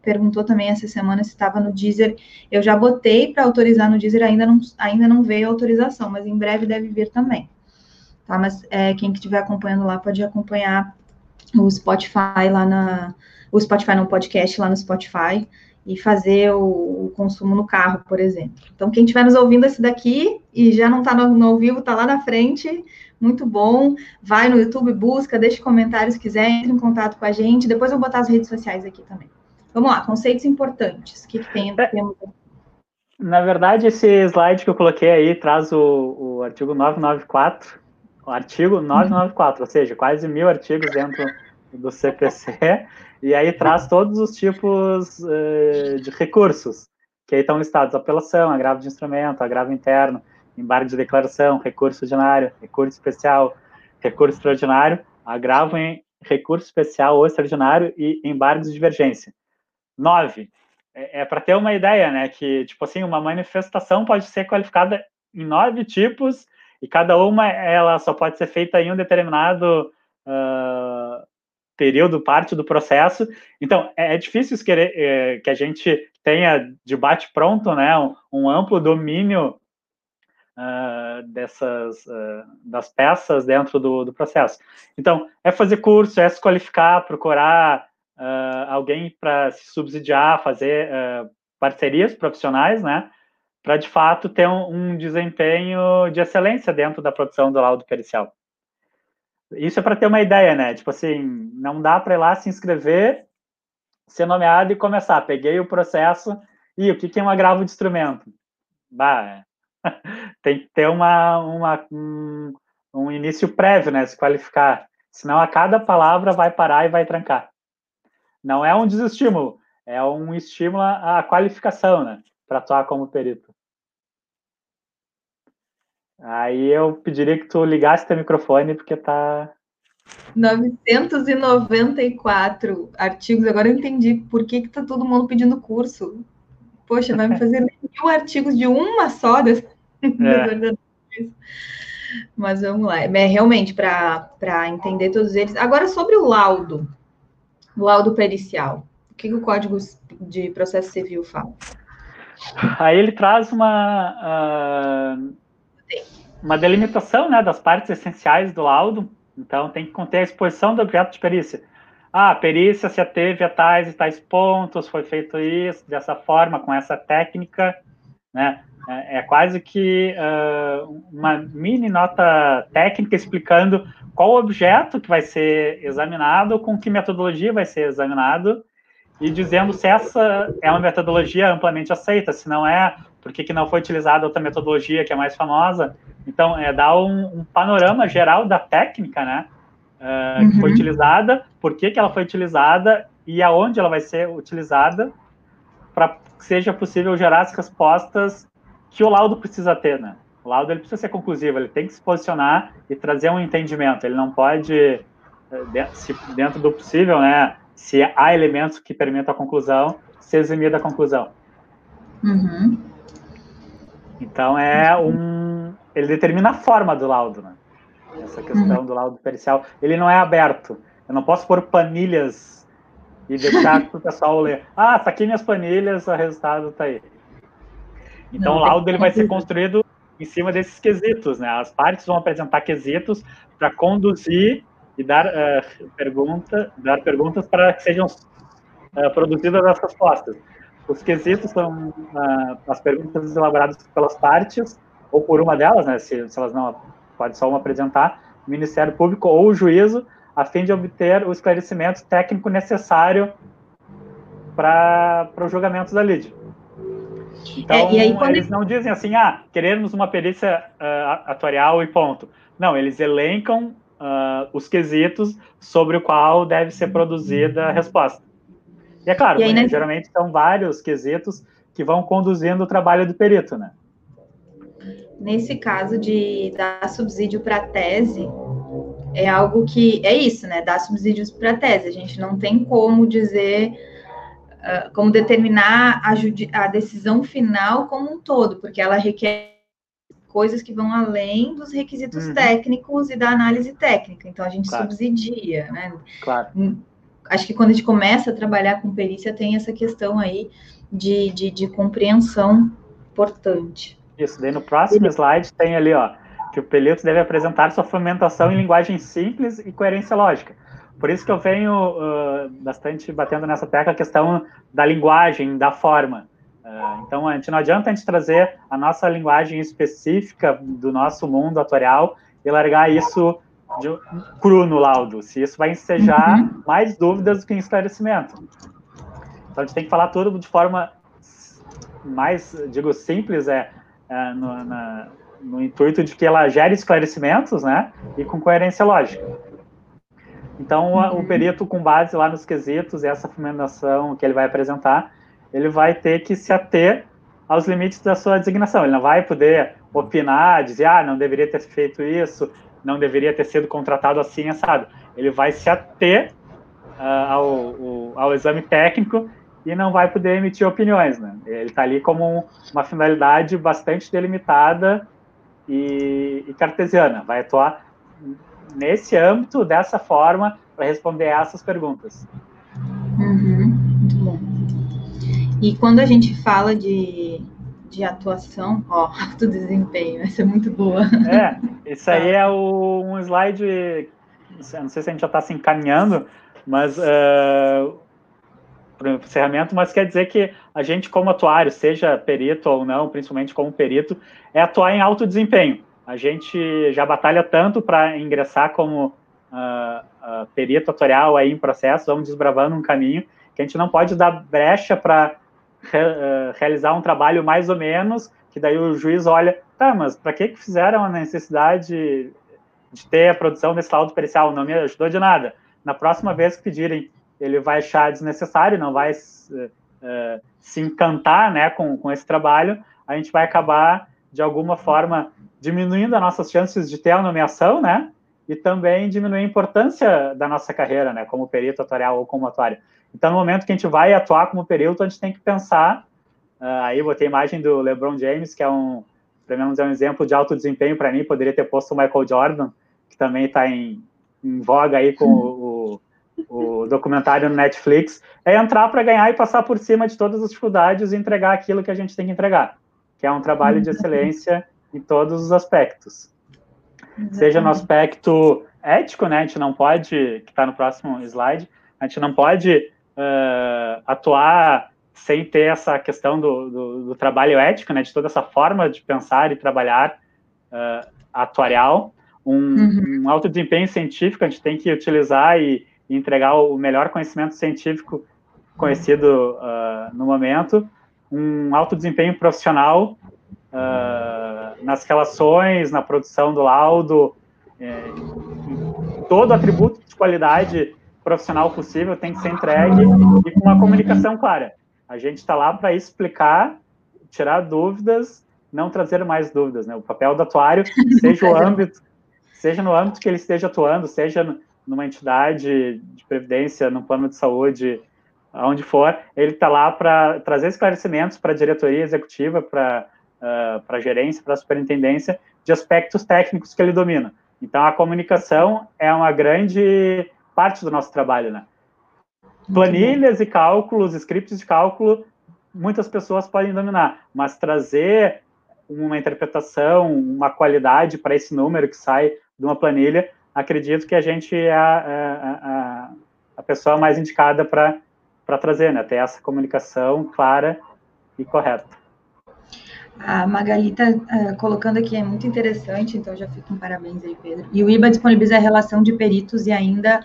perguntou também essa semana se estava no Deezer. Eu já botei para autorizar no Deezer, ainda não, ainda não veio a autorização, mas em breve deve vir também. Tá? Mas é, quem estiver acompanhando lá pode acompanhar o Spotify lá na. O Spotify no podcast lá no Spotify e fazer o, o, consumo no carro, por exemplo. Então, quem estiver nos ouvindo esse daqui e já não está no, no, ao vivo, está lá na frente, muito bom. Vai no YouTube, busca, deixe comentários se quiser, entre em contato com a gente. Depois eu vou botar as redes sociais aqui também. Vamos lá, conceitos importantes. O que, que tem? É, na verdade, esse slide que eu coloquei aí traz o, o artigo 994, o artigo 994, uhum. ou seja, quase mil artigos dentro do CPC, e aí traz todos os tipos uh, de recursos, que aí estão listados apelação, agravo de instrumento, agravo interno, embargo de declaração, recurso ordinário, recurso especial, recurso extraordinário, agravo em recurso especial ou extraordinário e embargo de divergência. Nove, é, é para ter uma ideia, né, que, tipo assim, uma manifestação pode ser qualificada em nove tipos e cada uma, ela só pode ser feita em um determinado uh, período, parte do processo. Então, é, é difícil querer, é, que a gente tenha debate pronto, né, um, um amplo domínio uh, dessas uh, das peças dentro do, do, processo. Então, é fazer curso, é se qualificar, procurar uh, alguém para se subsidiar, fazer parcerias profissionais, né, para de fato ter um, um desempenho de excelência dentro da produção do laudo pericial. Isso é para ter uma ideia, né? Tipo assim, não dá para ir lá se inscrever, ser nomeado e começar. Peguei o processo e o que, que é um agravo de instrumento? Bah, *laughs* tem que ter uma, uma, um, um início prévio, né? Se qualificar. Senão a cada palavra vai parar e vai trancar. Não é um desestímulo, é um estímulo à qualificação, né? Para atuar como perito. Aí eu pediria que tu ligasse teu microfone, porque tá. 994 artigos. Agora eu entendi por que, que tá todo mundo pedindo curso. Poxa, vai me fazer mil artigos de uma só *laughs* dessa. É. Mas vamos lá. É realmente para entender todos eles. Agora, sobre o laudo, o laudo pericial. O que, que o Código de Processo Civil fala? Aí ele traz uma. Uh uma delimitação né, das partes essenciais do laudo. Então, tem que conter a exposição do objeto de perícia. Ah, a perícia se ateve a tais e tais pontos, foi feito isso, dessa forma, com essa técnica, né? É, é quase que uh, uma mini nota técnica explicando qual objeto que vai ser examinado, com que metodologia vai ser examinado, e dizendo se essa é uma metodologia amplamente aceita, se não é, por que, que não foi utilizada outra metodologia que é mais famosa. Então, é dar um, um panorama geral da técnica, né? Uh, uhum. Que foi uhum. utilizada, por que, que ela foi utilizada e aonde ela vai ser utilizada para que seja possível gerar as respostas que o laudo precisa ter, né? O laudo ele precisa ser conclusivo, ele tem que se posicionar e trazer um entendimento. Ele não pode, eh, dentro do possível, né? Se há elementos que permitam a conclusão, se eximir da conclusão. Uhum. Então é um, ele determina a forma do laudo, né? Essa questão uhum. do laudo pericial, ele não é aberto. Eu não posso pôr planilhas e deixar *laughs* para o pessoal ler. Ah, tá aqui minhas planilhas, o resultado tá aí. Então, o laudo ele vai ser construído em cima desses quesitos, né? As partes vão apresentar quesitos para conduzir e dar, uh, pergunta, dar perguntas para que sejam uh, produzidas as respostas. Os quesitos são uh, as perguntas elaboradas pelas partes, ou por uma delas, né, se, se elas não pode só uma apresentar, o Ministério Público ou o juízo, a fim de obter o esclarecimento técnico necessário para o julgamento da lide. Então, é, aí, eles não dizem assim, ah, queremos uma perícia uh, atuarial e ponto. Não, eles elencam uh, os quesitos sobre o qual deve ser produzida a resposta. E é claro, e aí, né, geralmente são vários quesitos que vão conduzindo o trabalho do perito, né? Nesse caso de dar subsídio para tese, é algo que é isso, né? Dar subsídios para tese. A gente não tem como dizer, uh, como determinar a, a decisão final como um todo, porque ela requer coisas que vão além dos requisitos uhum. técnicos e da análise técnica. Então a gente claro. subsidia, né? Claro. Acho que quando a gente começa a trabalhar com perícia, tem essa questão aí de, de, de compreensão importante. Isso, daí no próximo slide tem ali, ó, que o perito deve apresentar sua fundamentação em linguagem simples e coerência lógica. Por isso que eu venho uh, bastante batendo nessa tecla a questão da linguagem, da forma. Uh, então, a gente não adianta a gente trazer a nossa linguagem específica do nosso mundo atuarial e largar isso de, cru no laudo, se isso vai ensejar uhum. mais dúvidas do que esclarecimento. Então, a gente tem que falar tudo de forma mais, digo, simples, é, é no, na, no intuito de que ela gere esclarecimentos, né, e com coerência lógica. Então, uhum. o perito, com base lá nos quesitos e essa fundamentação que ele vai apresentar, ele vai ter que se ater aos limites da sua designação. Ele não vai poder opinar, dizer, ah, não deveria ter feito isso, não deveria ter sido contratado assim, assado. Ele vai se ater uh, ao, ao, exame técnico e não vai poder emitir opiniões. Né? Ele está ali como uma finalidade bastante delimitada e, e cartesiana. Vai atuar nesse âmbito, dessa forma, para responder essas perguntas. Uhum, muito bom. E quando a gente fala de de atuação, ó, *laughs* do desempenho, vai ser muito boa. É, *laughs* isso aí é o, um slide, não sei se a gente já está se encaminhando, mas uh, para o encerramento, mas quer dizer que a gente, como atuário, seja perito ou não, principalmente como perito, é atuar em alto desempenho. A gente já batalha tanto para ingressar como uh, uh, perito atuarial aí em processo, vamos desbravando um caminho que a gente não pode dar brecha para realizar um trabalho mais ou menos, que daí o juiz olha, tá, mas para que, que fizeram a necessidade de ter a produção desse laudo pericial? Não me ajudou de nada. Na próxima vez que pedirem, ele vai achar desnecessário, não vai uh, se encantar né, com, com esse trabalho, a gente vai acabar, de alguma forma, diminuindo as nossas chances de ter a nomeação, né? E também diminuir a importância da nossa carreira, né? Como perito atuarial ou como atuário. Então, no momento que a gente vai atuar como perito, a gente tem que pensar. Uh, aí eu botei a imagem do LeBron James, que é um, pelo menos é um exemplo de alto desempenho para mim. Poderia ter posto o Michael Jordan, que também está em, em, voga aí com o, o, documentário no Netflix. É entrar para ganhar e passar por cima de todas as dificuldades e entregar aquilo que a gente tem que entregar, que é um trabalho de excelência em todos os aspectos. Seja no aspecto ético, né? A gente não pode, que está no próximo slide, a gente não pode uh, atuar sem ter essa questão do, do, do, trabalho ético, né, de toda essa forma de pensar e trabalhar uh, atuarial. Um, uhum. um, alto desempenho científico a gente tem que utilizar e, e entregar o melhor conhecimento científico conhecido uh, no momento. Um alto desempenho profissional uh, nas relações, na produção do laudo, eh, todo atributo de qualidade profissional possível tem que ser entregue e com uma comunicação clara. A gente está lá para explicar, tirar dúvidas, não trazer mais dúvidas. Né? O papel do atuário, seja o *laughs* âmbito, seja no âmbito que ele esteja atuando, seja numa entidade de previdência, no plano de saúde, aonde for, ele está lá para trazer esclarecimentos para a diretoria executiva, para uh, a gerência, para a superintendência, de aspectos técnicos que ele domina. Então, a comunicação é uma grande parte do nosso trabalho, né? Planilhas e cálculos, scripts de cálculo, muitas pessoas podem dominar, mas trazer uma interpretação, uma qualidade para esse número que sai de uma planilha, acredito que a gente é a, a, a, a pessoa mais indicada para trazer, né? Ter essa comunicação clara e correta. A Magali uh, colocando aqui, é muito interessante, então já fico com parabéns aí, Pedro. E o IBA disponibiliza a relação de peritos e ainda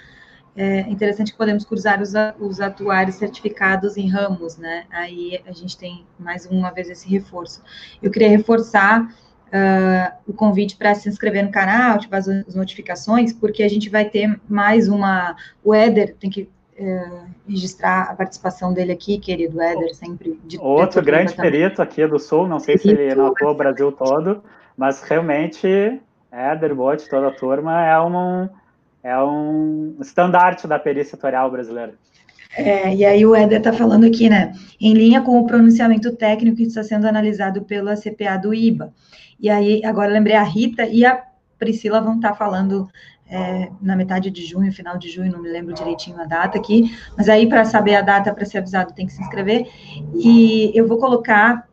é interessante que podemos cruzar os, os atuários certificados em ramos, né? Aí a gente tem mais uma vez esse reforço. Eu queria reforçar uh, o convite para se inscrever no canal, ativar as notificações, porque a gente vai ter mais uma. O Éder tem que uh, registrar a participação dele aqui, querido Éder, sempre. De, Outro grande perito aqui do Sul, não sei perito, se ele notou o Brasil todo, mas realmente Éder, Bote, toda a turma é um é um estandarte da perícia setorial brasileira. É, e aí o Éder está falando aqui, né? Em linha com o pronunciamento técnico que está sendo analisado pela CPA do IBA. E aí, agora lembrei, a Rita e a Priscila vão estar tá falando é, na metade de junho, final de junho, não me lembro direitinho a data aqui, mas aí para saber a data, para ser avisado, tem que se inscrever. E eu vou colocar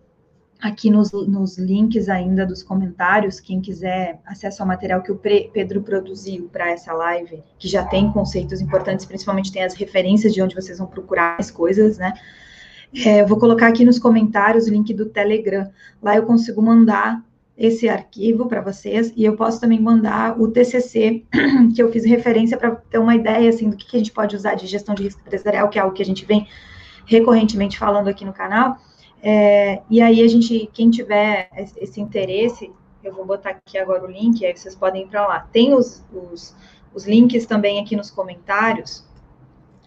aqui nos, nos, links ainda dos comentários, quem quiser acesso ao material que o Pedro produziu para essa live, que já tem conceitos importantes, principalmente tem as referências de onde vocês vão procurar as coisas, né? É, eu vou colocar aqui nos comentários o link do Telegram. Lá eu consigo mandar esse arquivo para vocês e eu posso também mandar o TCC *clears throat* que eu fiz referência para ter uma ideia assim do que, que a gente pode usar de gestão de risco empresarial, que é algo que a gente vem recorrentemente falando aqui no canal é, e aí a gente, quem tiver esse interesse, eu vou botar aqui agora o link, aí vocês podem ir para lá. Tem os, os, os, links também aqui nos comentários,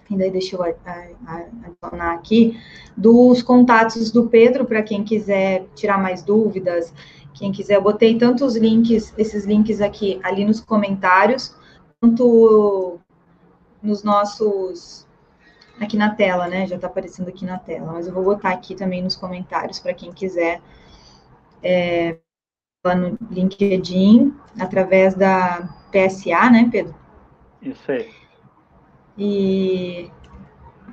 ainda deixa eu adicionar aqui, dos contatos do Pedro, para quem quiser tirar mais dúvidas, quem quiser, eu botei tantos links, esses links aqui, ali nos comentários, quanto nos nossos aqui na tela, né? Já está aparecendo aqui na tela, mas eu vou botar aqui também nos comentários para quem quiser é, lá no LinkedIn, através da PSA, né, Pedro? Isso aí. E.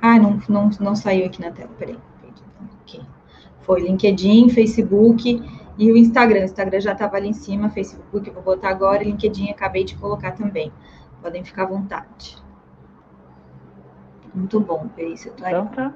Ah, não, não, não saiu aqui na tela, peraí. Okay. Foi LinkedIn, Facebook e o Instagram. O Instagram já estava ali em cima, Facebook vou botar agora, LinkedIn acabei de colocar também. Podem ficar à vontade. Muito bom, Perícia. Então tá.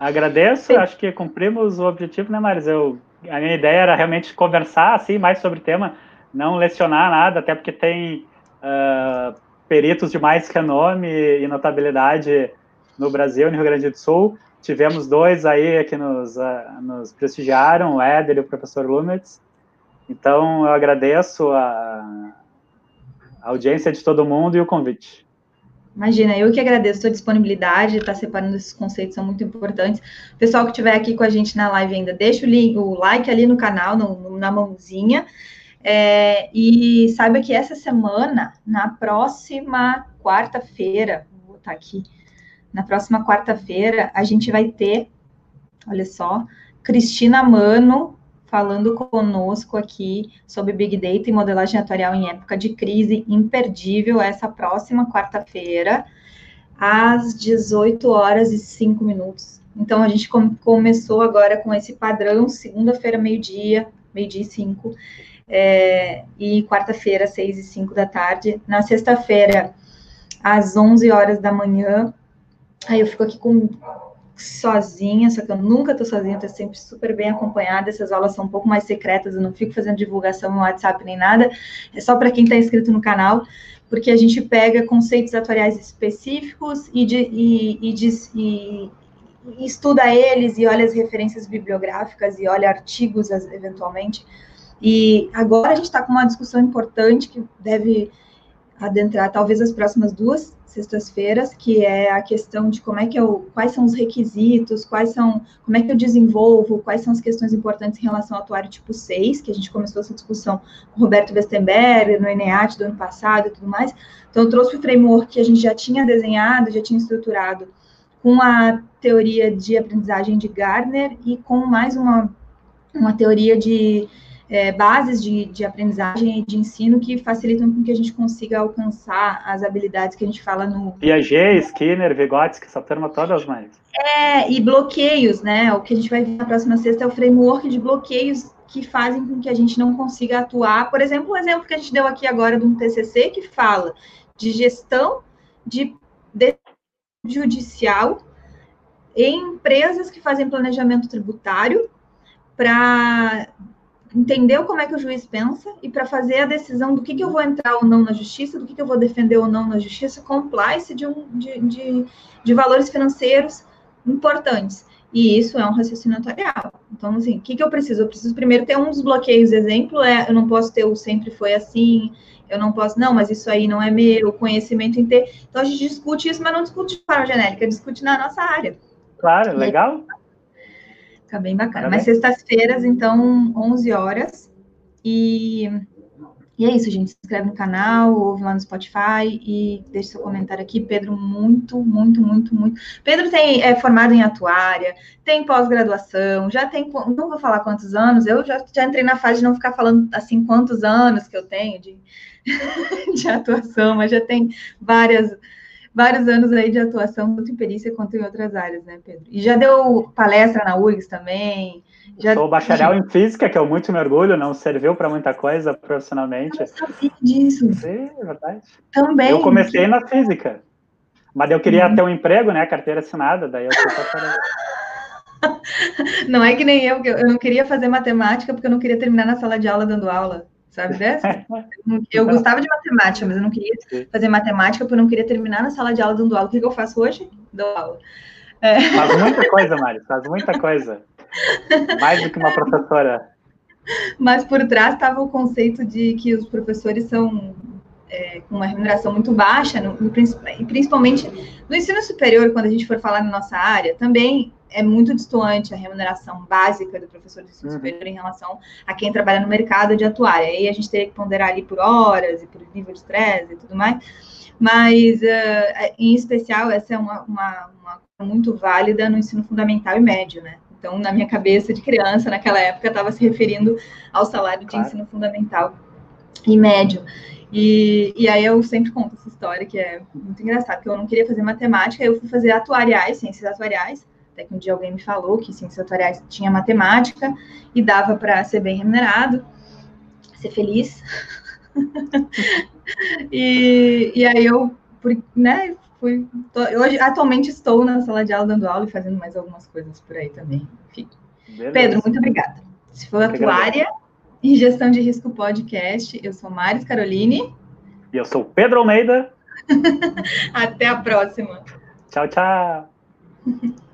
Agradeço, Sim. acho que cumprimos o objetivo, né, Maris? Eu, a minha ideia era realmente conversar assim, mais sobre o tema, não lecionar nada, até porque tem uh, peritos de mais renome e notabilidade no Brasil e no Rio Grande do Sul. Tivemos dois aí que nos, uh, nos prestigiaram, o Éder e o professor Lumetz. Então, eu agradeço a, a audiência de todo mundo e o convite. Imagina, eu que agradeço a sua disponibilidade, tá separando esses conceitos, são muito importantes. Pessoal que estiver aqui com a gente na live ainda, deixa o, link, o like ali no canal, no, na mãozinha. É, e saiba que essa semana, na próxima quarta-feira, vou botar aqui, na próxima quarta-feira, a gente vai ter, olha só, Cristina Mano falando conosco aqui sobre Big Data e modelagem atuarial em época de crise, imperdível essa próxima quarta-feira, às 18 horas e 5 minutos. Então, a gente com, começou agora com esse padrão, segunda-feira, meio-dia, meio-dia e 5, é, e quarta-feira, 6 e 5 da tarde. Na sexta-feira, às 11 horas da manhã, aí eu fico aqui com sozinha, só que eu nunca tô sozinha, tô sempre super bem acompanhada. Essas aulas são um pouco mais secretas, eu não fico fazendo divulgação no WhatsApp nem nada, é só para quem está inscrito no canal, porque a gente pega conceitos atuariais específicos e, de, e, e, de, e, e estuda eles e olha as referências bibliográficas e olha artigos eventualmente. E agora a gente está com uma discussão importante que deve adentrar talvez as próximas duas sextas-feiras, que é a questão de como é que eu, quais são os requisitos, quais são, como é que eu desenvolvo, quais são as questões importantes em relação ao atuário tipo 6, que a gente começou essa discussão com o Roberto Westenberg, no ENEAT do ano passado e tudo mais. Então, eu trouxe o framework que a gente já tinha desenhado, já tinha estruturado, com a teoria de aprendizagem de Gardner e com mais uma, uma teoria de é, bases de, de aprendizagem e de ensino que facilitam com que a gente consiga alcançar as habilidades que a gente fala no. Piaget, Skinner, Vygotsky, essa turma todas mais. É, e bloqueios, né? O que a gente vai ver na próxima sexta é o framework de bloqueios que fazem com que a gente não consiga atuar. Por exemplo, o um exemplo que a gente deu aqui agora de um TCC que fala de gestão de, de judicial em empresas que fazem planejamento tributário para entender como é que o juiz pensa e para fazer a decisão do que, que eu vou entrar ou não na justiça, do que, que eu vou defender ou não na justiça, compliance de, um, de, de, de valores financeiros importantes. E isso é um raciocínio notarial. Então, assim, o que, que eu preciso? Eu preciso primeiro ter um dos bloqueios. Exemplo é, eu não posso ter o sempre foi assim, eu não posso, não, mas isso aí não é meu, conhecimento em ter. Então, a gente discute isso, mas não discute de forma genérica, discute na nossa área. Claro, legal. Fica bem bacana. Mas sextas-feiras, então, 11 horas. E, e é isso, gente. Se inscreve no canal, ouve lá no Spotify e deixe seu comentário aqui. Pedro, muito, muito, muito, muito. Pedro tem é formado em atuária, tem pós-graduação, já tem. Não vou falar quantos anos, eu já, já entrei na fase de não ficar falando assim quantos anos que eu tenho de, *laughs* de atuação, mas já tem várias vários anos aí de atuação, tanto em perícia quanto em outras áreas, né, Pedro? E já deu palestra na URGS também. Já... Sou bacharel em física, que eu muito me orgulho, não serviu para muita coisa profissionalmente. Eu sabia disso. Sim, é verdade. Também. Eu comecei na física, mas eu queria uhum. ter um emprego, né, carteira assinada, daí eu fui bacharel. *laughs* Não é que nem eu, eu não queria fazer matemática porque eu não queria terminar na sala de aula dando aula sabe dessa? Eu gostava de matemática, mas eu não queria fazer matemática porque eu não queria terminar na sala de aula dando aula. O que, eu faço hoje? Dou aula. É. Faz muita coisa, Mari, faz muita coisa. Mais do que uma professora. Mas por trás estava o conceito de que os professores são é, com uma remuneração muito baixa, no, no, principalmente no ensino superior, quando a gente for falar na nossa área, também é muito distante a remuneração básica do professor de ensino uhum. superior em relação a quem trabalha no mercado de atuar. Aí a gente teria que ponderar ali por horas e por nível de estresse e tudo mais. Mas, uh, em especial, essa é uma, uma, uma muito válida no ensino fundamental e médio, né? Então, na minha cabeça de criança, naquela época, estava se referindo ao salário de claro. ensino fundamental e médio. E, e aí eu sempre conto essa história, que é muito engraçada, que eu não queria fazer matemática, eu fui fazer atuariais, ciências atuariais, até que um dia alguém me falou que ciências atuariais tinha matemática e dava para ser bem remunerado, ser feliz. *laughs* e, e aí eu, né, fui. Tô, hoje, atualmente estou na sala de aula dando aula e fazendo mais algumas coisas por aí também. Enfim. Pedro, muito obrigada. Se for atuária e gestão de risco podcast, eu sou Maris Caroline. E eu sou Pedro Almeida. *laughs* Até a próxima. Tchau, tchau. *laughs*